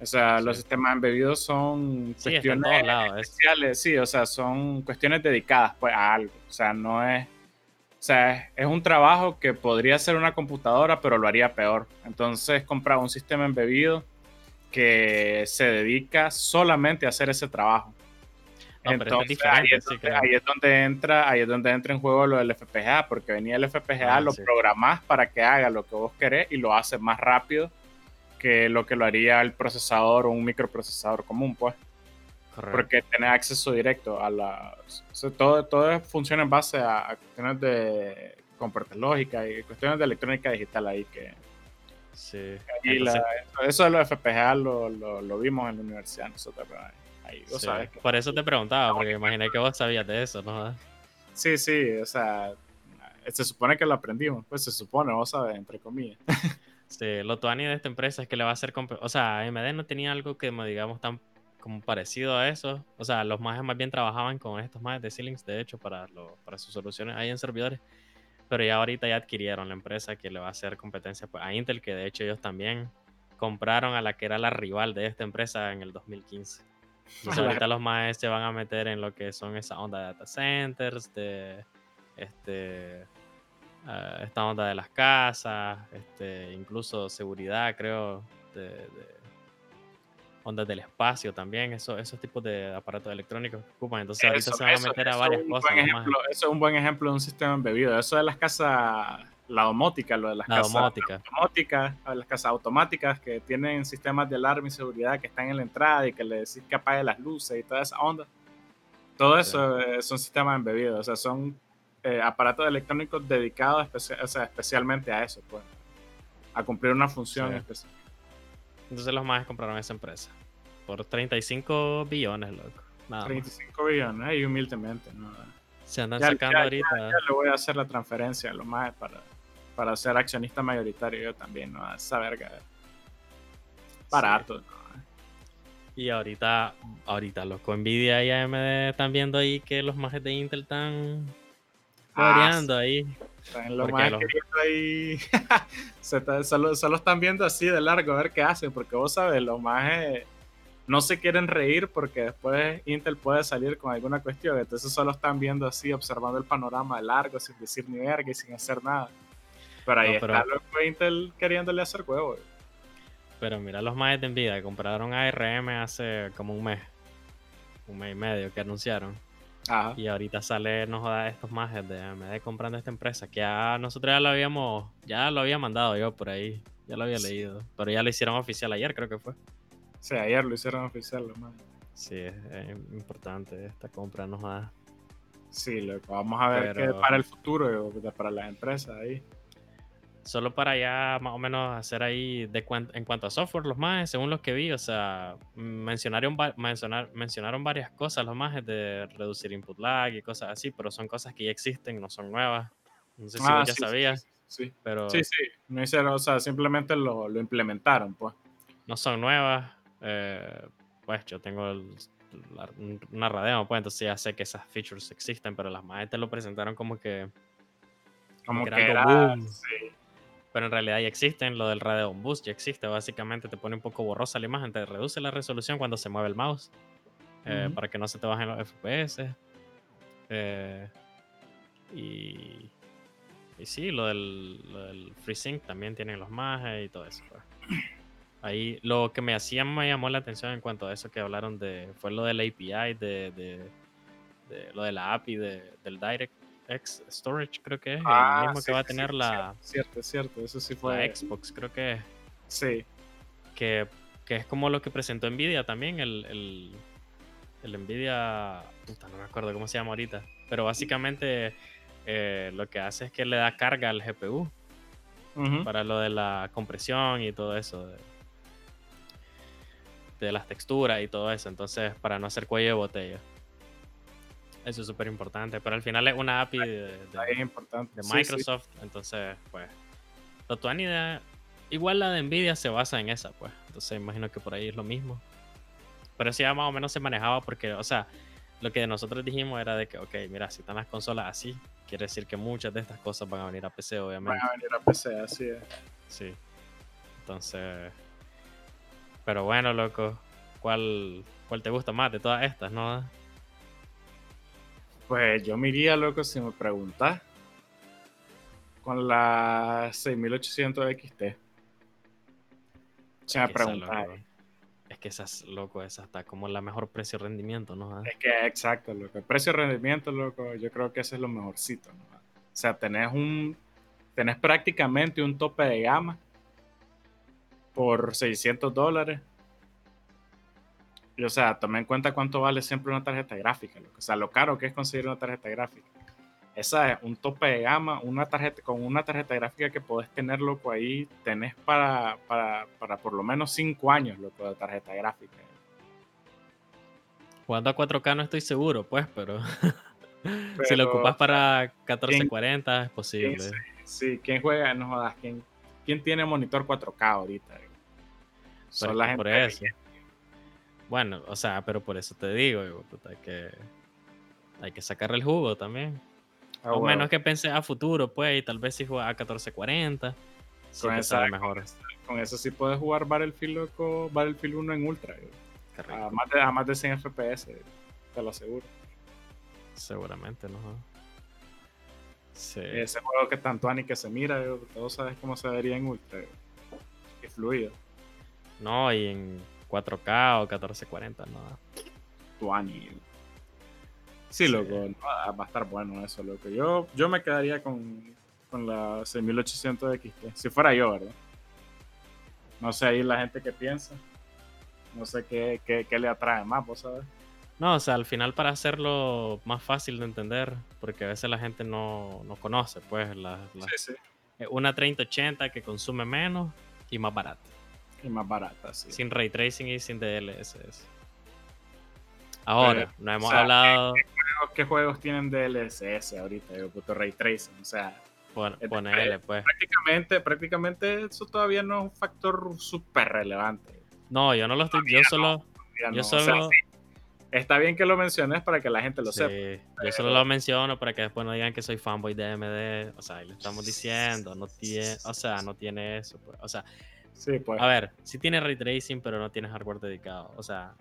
O sea, los sistemas embebidos son cuestiones especiales, sí, o sea, son cuestiones dedicadas pues, a algo. O sea, no es. O sea, es, un trabajo que podría ser una computadora, pero lo haría peor. Entonces, comprar un sistema embebido que se dedica solamente a hacer ese trabajo. Entonces, ahí, es donde, entra, ahí es donde entra en juego lo del FPGA, porque venía el FPGA, ah, lo programás para que haga lo que vos querés y lo hace más rápido que lo que lo haría el procesador o un microprocesador común, pues. Porque tiene acceso directo a la... todo, todo funciona en base a, cuestiones de compuertes lógica y cuestiones de electrónica digital ahí que... Sí. eso de los FPGA lo, lo, vimos en la universidad nosotros. Ahí, sabes Por eso te preguntaba, porque imaginé que vos sabías de eso, ¿no? Sí, sí, o sea, se supone que lo aprendimos, pues se supone, vos sabes, entre comillas. Sí, lo tuani de esta empresa es que le va a hacer... O sea, AMD no tenía algo que, digamos, tan como parecido a eso. O sea, los mages más bien trabajaban con estos mages de ceilings, de hecho, para, para sus soluciones ahí en servidores. Pero ya ahorita ya adquirieron la empresa que le va a hacer competencia pues, a Intel, que de hecho ellos también compraron a la que era la rival de esta empresa en el 2015. Entonces ahorita los mages se van a meter en lo que son esa onda de data centers, de este esta onda de las casas, este, incluso seguridad, creo, de, ondas del espacio también, eso, esos tipos de aparatos electrónicos que ocupan. Entonces ahorita se van a meter a varias cosas. eso es un buen ejemplo de un sistema embebido. Eso de las casas, la domótica, lo de las casas domóticas, las casas automáticas que tienen sistemas de alarma y seguridad que están en la entrada y que le decís que apague las luces y toda esa onda. Todo eso eh, son sistemas embebidos, o sea, son eh, aparatos electrónicos dedicados o sea, especialmente a eso, pues, a cumplir una función específica. Entonces los más compraron esa empresa por 35 billones, loco. 35 billones, ahí humildemente, ¿no? Se andan sacando ahorita. Ya, le voy a hacer la transferencia a los más para, para ser accionista mayoritario yo también, ¿no? Esa verga. Barato, ¿no? Y ahorita, ahorita loco, Nvidia y AMD están viendo ahí que los majes de Intel están variando ah, ahí. Están los más ahí. solo, solo, están viendo así de largo a ver qué hacen, porque vos sabes, los más no se quieren reír porque después Intel puede salir con alguna cuestión. Entonces solo están viendo así, observando el panorama de largo, sin decir ni verga y sin hacer nada. Pero ahí está loco Intel queriéndole hacer huevo. Pero mira los majes de Nvidia, compraron ARM hace como un mes, un mes y medio que anunciaron. Ajá. Y ahorita sale, nos joda estos majes de AMD comprando esta empresa, que ya nosotros ya lo habíamos, ya lo había mandado yo por ahí, ya lo había leído, pero ya lo hicieron oficial ayer, creo que fue. Sí, ayer lo hicieron oficial, más. Sí, es, importante esta compra, nos da. Sí, vamos a ver qué para el futuro, para las empresas ahí solo para ya más o menos hacer ahí de en cuanto a software, los más, según los que vi, o sea, mencionaron, mencionar, mencionaron varias cosas los más de reducir input lag y cosas así, pero son cosas que ya existen, no son nuevas. No sé si ah, ya sabías. Sí, pero... Sí, sí, no hicieron, o sea, simplemente lo, lo implementaron, pues. No son nuevas, eh, pues yo tengo una Radeon, pues entonces ya sé que esas features existen, pero las te lo presentaron como que... Como, que, era, sí pero en realidad ya existen. Lo del Radeon Boost ya existe. Básicamente te pone un poco borrosa la imagen, te reduce la resolución cuando se mueve el mouse eh, para que no se te bajen los FPS. Eh, y, y sí, lo del, lo del FreeSync también tienen los mages y todo eso. Pues. Ahí lo que me hacía me llamó la atención en cuanto a eso que hablaron de fue lo del API, de, de, lo de la API de, del Direct X Storage, creo que es el ah, mismo que va a tener la. Cierto, cierto, eso sí fue. La Xbox, creo que es. Sí. Que, que, es como lo que presentó Nvidia también, el, el, el Nvidia. Puta, no me acuerdo cómo se llama ahorita. Pero básicamente eh, lo que hace es que le da carga al GPU para lo de la compresión y todo eso. De, de las texturas y todo eso. Entonces, para no hacer cuello de botella. Eso es súper importante, pero al final es una API de, Microsoft, entonces, pues, idea, igual la de Nvidia se basa en esa, pues, entonces imagino que por ahí es lo mismo. Pero sí, ya más o menos se manejaba porque, o sea, lo que nosotros dijimos era de que, ok, mira, si están las consolas así, quiere decir que muchas de estas cosas van a venir a PC, obviamente. Van a venir a PC, así es. Sí. Entonces, pero bueno, loco, ¿cuál, cuál te gusta más de todas estas, no? Pues yo me iría, loco, si me preguntas, con la 6800 XT. Si me preguntas. Es que esas, loco, esa está como la mejor precio-rendimiento, ¿no? Es que, exacto, loco. Precio-rendimiento, loco, yo creo que ese es lo mejorcito, ¿no? O sea, tenés un. Tenés prácticamente un tope de gama por 600 dólares o sea, tome en cuenta cuánto vale siempre una tarjeta gráfica. O sea, lo caro que es conseguir una tarjeta gráfica. Esa es un tope de gama, una tarjeta, con una tarjeta gráfica que podés tener, loco, ahí tenés para, para, para por lo menos 5 años, loco, de tarjeta gráfica. Jugando a 4K no estoy seguro, pues, pero, si lo ocupas para 1440 es posible. sí, ¿quién juega? No jodas, ¿quién, quién tiene monitor 4K ahorita? Son la gente por eso. Bueno, o sea, pero por eso te digo, hay que, hay que sacarle el jugo también. Ah, o menos que pensé a futuro, pues, y tal vez si juega a 1440, con esa, mejor. Con, eso sí puedes jugar Battlefield, loco, Battlefield 1 en Ultra. A más, de, a más de 100 FPS, te lo aseguro. Seguramente, ¿no? Sí. Ese juego que tanto ani que se mira, todos sabes cómo se vería en Ultra. Es fluido. No, y en 4K o 1440, no. 20. Sí, loco, va a estar bueno eso, loco. Yo, yo me quedaría con, con la 6800 XT, si fuera yo, ¿verdad? No sé ahí la gente que piensa. No sé qué, qué, qué le atrae más, vos sabes. No, o sea, al final para hacerlo más fácil de entender, porque a veces la gente no, no conoce, pues, la, la- Sí, sí. eh, una 3080 que consume menos y más barata, Y más barata, sí. sin ray tracing y sin DLSS. Ahora, Pero, no hemos o sea, hablado, juegos- ¿Qué juegos tienen DLSS ahorita? Digo, puto Ray Tracing. O sea, pon- es- ponele, pues. prácticamente, prácticamente eso todavía no es un factor súper relevante. No, yo no lo estoy, yo solo, yo no, o sea, solo, sí, está bien que lo menciones para que la gente lo sí, sepa. yo solo lo menciono para que después no digan que soy fanboy de AMD, o sea, ahí le estamos diciendo, no tiene, o sea, no tiene eso, pues. o sea, Sí, pues. A ver, sí tiene ray tracing, pero no tiene hardware dedicado. O sea,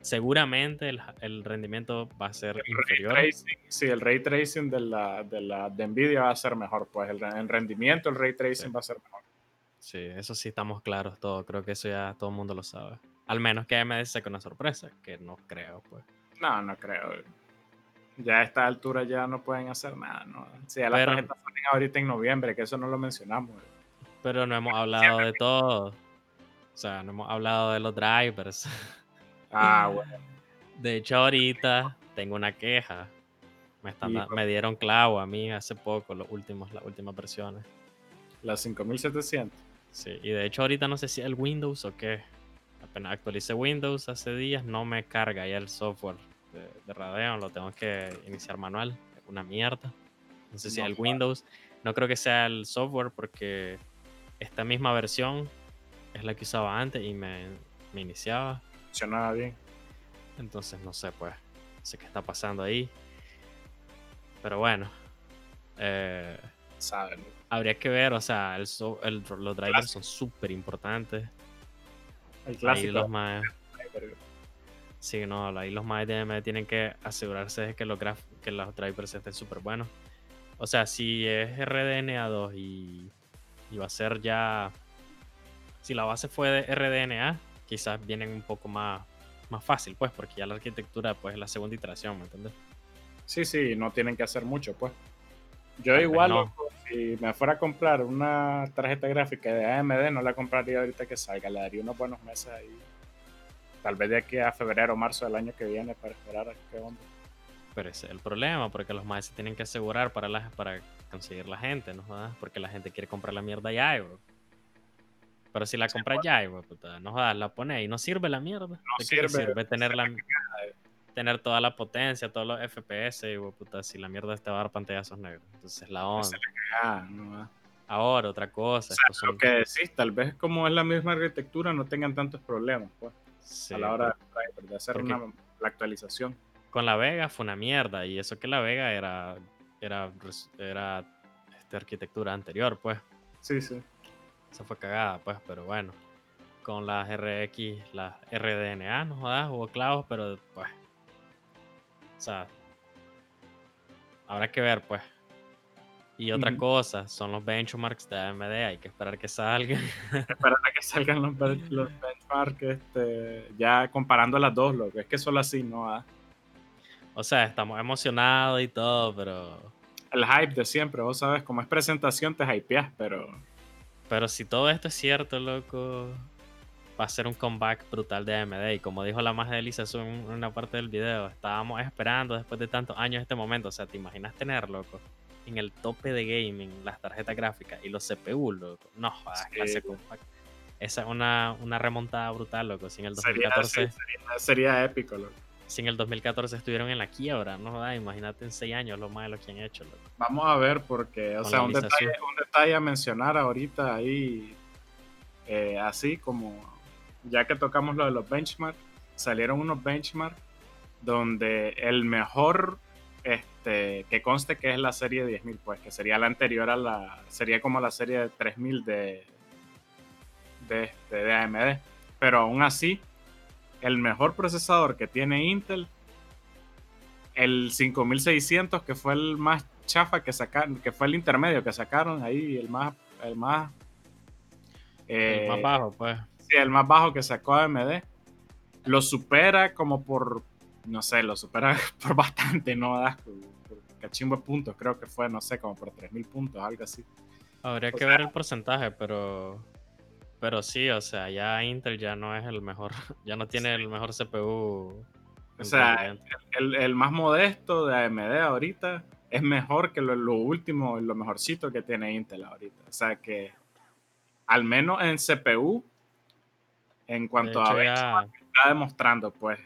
seguramente el, el rendimiento va a ser el ray inferior. tracing, sí, el ray tracing de la, de la de Nvidia va a ser mejor, pues el, en rendimiento el ray tracing Sí. va a ser mejor. Sí, eso sí estamos claros todo. Creo que eso ya todo el mundo lo sabe. Al menos que AMD saque una sorpresa, que no creo, pues. No, no creo. Ya a esta altura ya no pueden hacer nada, ¿no? Si ya las tarjetas salen ahorita en noviembre, que eso no lo mencionamos. Pero no hemos hablado de todo. O sea, no hemos hablado de los drivers. Ah, bueno. De hecho, ahorita tengo una queja. Me, están me dieron clavo a mí hace poco, los últimos, las últimas versiones. Las 5700. Sí, y de hecho ahorita no sé si es el Windows o qué. Apenas actualicé Windows hace días, no me carga ya el software de, de Radeon, lo tengo que iniciar manual. Una mierda. No sé si No es el. Windows. No creo que sea el software porque esta misma versión es la que usaba antes y me, me iniciaba. Funcionaba bien. Entonces no sé, pues. No sé qué está pasando ahí. Pero bueno. eh, ¿Saben? habría que ver, o sea, el so- el- los drivers son súper importantes. El Ahí clásico. los más, driver. sí, no, ahí los más de AMD tienen que asegurarse de que los, graf- que los drivers estén súper buenos. O sea, si es RDNA2 y, y va a ser ya. Si la base fue de RDNA, quizás vienen un poco más, más fácil, pues, porque ya la arquitectura pues, es la segunda iteración, ¿me entiendes? Sí, sí, no tienen que hacer mucho, pues. Yo Tal igual, no. loco, si me fuera a comprar una tarjeta gráfica de AMD, no la compraría ahorita que salga, le daría unos buenos meses ahí. Tal vez de aquí a febrero o marzo del año que viene para esperar a qué onda. Pero ese es el problema, porque los se tienen que asegurar para, la, para conseguir la gente, ¿no? jodas? Porque la gente quiere comprar la mierda ya, güey. Pero si la compras ya, güey, puta, no jodas, la pones y no sirve la mierda. ¿De qué te sirve, tener, la, tener toda la potencia, todos los FPS, y, güey, puta, si la mierda te va a dar pantallazos negros? Entonces la onda. Ah, no, ah. Ahora, otra cosa. O sea, estos son- lo que decís, tal vez como es la misma arquitectura, no tengan tantos problemas, pues, sí, a la hora de, de hacer una, la actualización. Con la Vega fue una mierda y eso que la Vega era era era esta arquitectura anterior pues. Sí, sí. esa fue cagada pues pero bueno. Con las RX las RDNA no jodas hubo clavos pero pues o sea habrá que ver pues. Y otra cosa son los benchmarks de AMD hay que esperar que salgan. Esperar a que salgan los, los benchmarks, este, ya comparando las dos, lo que es que solo así, ¿no? Ah, o sea estamos emocionados y todo pero El hype de siempre, vos sabes, como es presentación te hypeas, pero Pero si todo esto es cierto, loco, va a ser un comeback brutal de AMD. Y como dijo la más de Elisa en una parte del video, estábamos esperando después de tantos años este momento. O sea, ¿te imaginas tener, loco, en el tope de gaming las tarjetas gráficas y los CPU, loco? No, jodas, Sí. clase compact. Esa es una, una remontada brutal, loco. Sin el sería, 2014, sí, sería, sería épico, loco. Sin el 2014 estuvieron en la quiebra, ¿no? jodas, imagínate en 6 años lo más de lo que han hecho, loco. Vamos a ver, porque, o Con sea, un detalle, Su. un detalle a mencionar ahorita ahí, eh, así como, ya que tocamos lo de los benchmarks, salieron unos benchmarks donde el mejor, este, que conste que es la serie 10.000, pues, que sería la anterior a la, sería como la serie de 3.000 de, de, este, de AMD, pero aún así, el mejor procesador que tiene Intel el 5600 que fue el más chafa que sacaron, que fue el intermedio que sacaron ahí, el más, el más, el más eh, bajo, pues. sí, el más bajo que sacó AMD, lo supera como por, no sé, lo supera por bastante, no das cachimbo de puntos, creo que fue, no sé, como por 3000 puntos, algo así. Habría O que sea- ver el porcentaje, pero. Pero sí, o sea, ya Intel ya no es el mejor. Ya no tiene el mejor CPU. O sea, el, el, más modesto de AMD ahorita es mejor que lo, lo último, lo mejorcito que tiene Intel ahorita. O sea que, al menos en CPU, en cuanto a está demostrando, pues,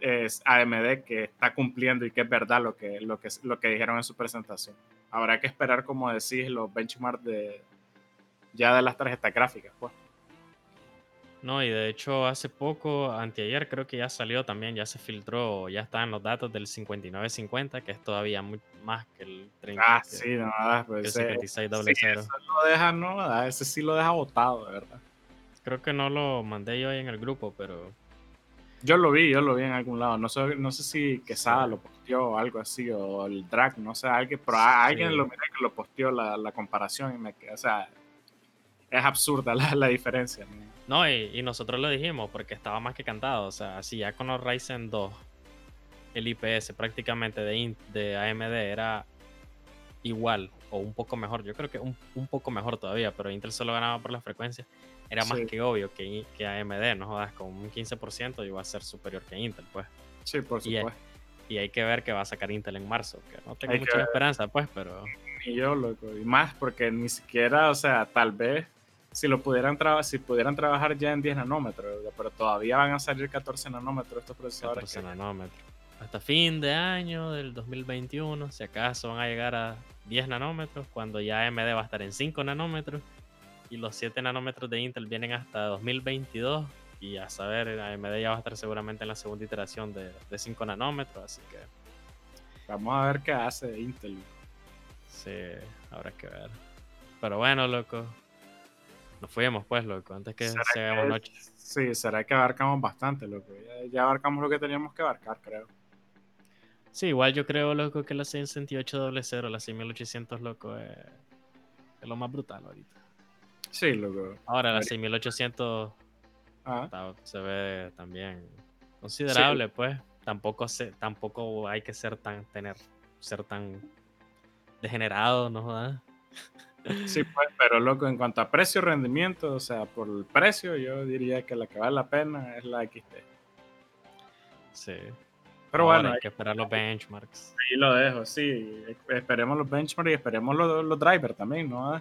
es AMD que está cumpliendo y que es verdad lo que, lo que, lo que dijeron en su presentación. Habrá que esperar, como decís, los benchmarks de, ya de las tarjetas gráficas, pues. No, y de hecho hace poco, anteayer creo que ya salió también, ya se filtró, ya están los datos del 5950, que es todavía muy, más que el 30. Ah, sí, no, pues el 5600. Sí, eso lo deja, no, ese sí lo deja botado, de verdad. Creo que no lo mandé yo ahí en el grupo, pero... Yo lo vi, yo lo vi en algún lado. No sé, no sé si Quesada lo posteó o algo así, o el drag, no sé, alguien, pero alguien lo miré que lo posteó la, la comparación y me o sea, es absurda la, la diferencia. No, y, nosotros lo dijimos porque estaba más que cantado. O sea, si ya con los Ryzen 2 el IPS prácticamente de, de AMD era igual o un poco mejor. Yo creo que un, un poco mejor todavía, pero Intel solo ganaba por la frecuencia. Era más que obvio que, que AMD, no jodas, con un 15% iba a ser superior que Intel, pues. Sí, por supuesto. Y, hay que ver que va a sacar Intel en marzo, que no tengo mucha esperanza, pues, pero... Y yo, loco, y más porque ni siquiera, o sea, tal vez si lo pudieran si pudieran trabajar ya en 10 nanómetros, pero todavía van a salir 14 nanómetros estos procesadores. 14 nanómetros. Hasta fin de año del 2021, si acaso van a llegar a 10 nanómetros, cuando ya AMD va a estar en 5 nanómetros y los 7 nanómetros de Intel vienen hasta 2022 y a saber, AMD ya va a estar seguramente en la segunda iteración de, de 5 nanómetros, así que... Vamos a ver qué hace Intel. Sí, habrá que ver. Pero bueno, loco, nos fuimos, pues, loco, antes que se hagamos noche. Sí, será que abarcamos bastante, loco. Ya, abarcamos lo que teníamos que abarcar, creo. Sí, igual yo creo, loco, que la 66800, la 6800, loco, es, lo más brutal ahorita. Sí, loco. Ahora la 6800 ah. se ve también considerable, pues. Tampoco, se, tampoco hay que ser tan, tener, ser tan degenerado, ¿no? Sí, pues, pero loco, en cuanto a precio-rendimiento, o sea, por el precio, yo diría que la que vale la pena es la XT. Sí. Pero bueno. Hay que esperar los benchmarks. Ahí lo dejo, sí. Esperemos los benchmarks y esperemos los, los drivers también, ¿no?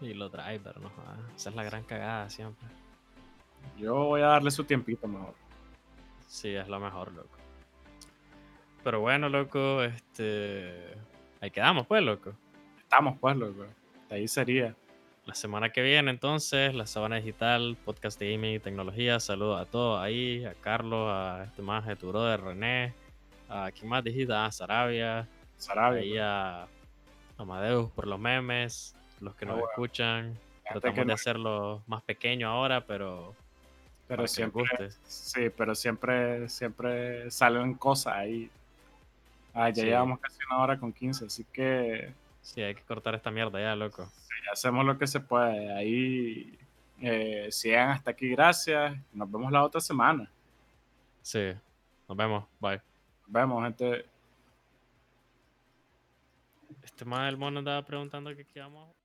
Y los drivers, ¿no? Esa es la gran cagada siempre. Yo voy a darle su tiempito mejor. Sí, es lo mejor, loco. Pero bueno, loco, este. Ahí quedamos, pues, loco. Estamos, pues, loco ahí sería. La semana que viene, entonces, la Sabana Digital, podcast de gaming y tecnología. Saludos a todos ahí, a Carlos, a este más, a tu brother René, a quien más dijiste, a Sarabia, Sarabia ahí a Amadeus por los memes, los que ah, nos escuchan. Tratamos de hacerlo más pequeño ahora, pero pero siempre sí pero siempre siempre salen cosas ahí ah, ya llevamos casi una hora con 15 así que Sí, hay que cortar esta mierda ya, loco. Sí, hacemos lo que se puede. Ahí, eh, sigan hasta aquí, gracias. Nos vemos la otra semana. Sí, nos vemos. Bye. Nos vemos, gente. Este más del mono andaba preguntando que qué vamos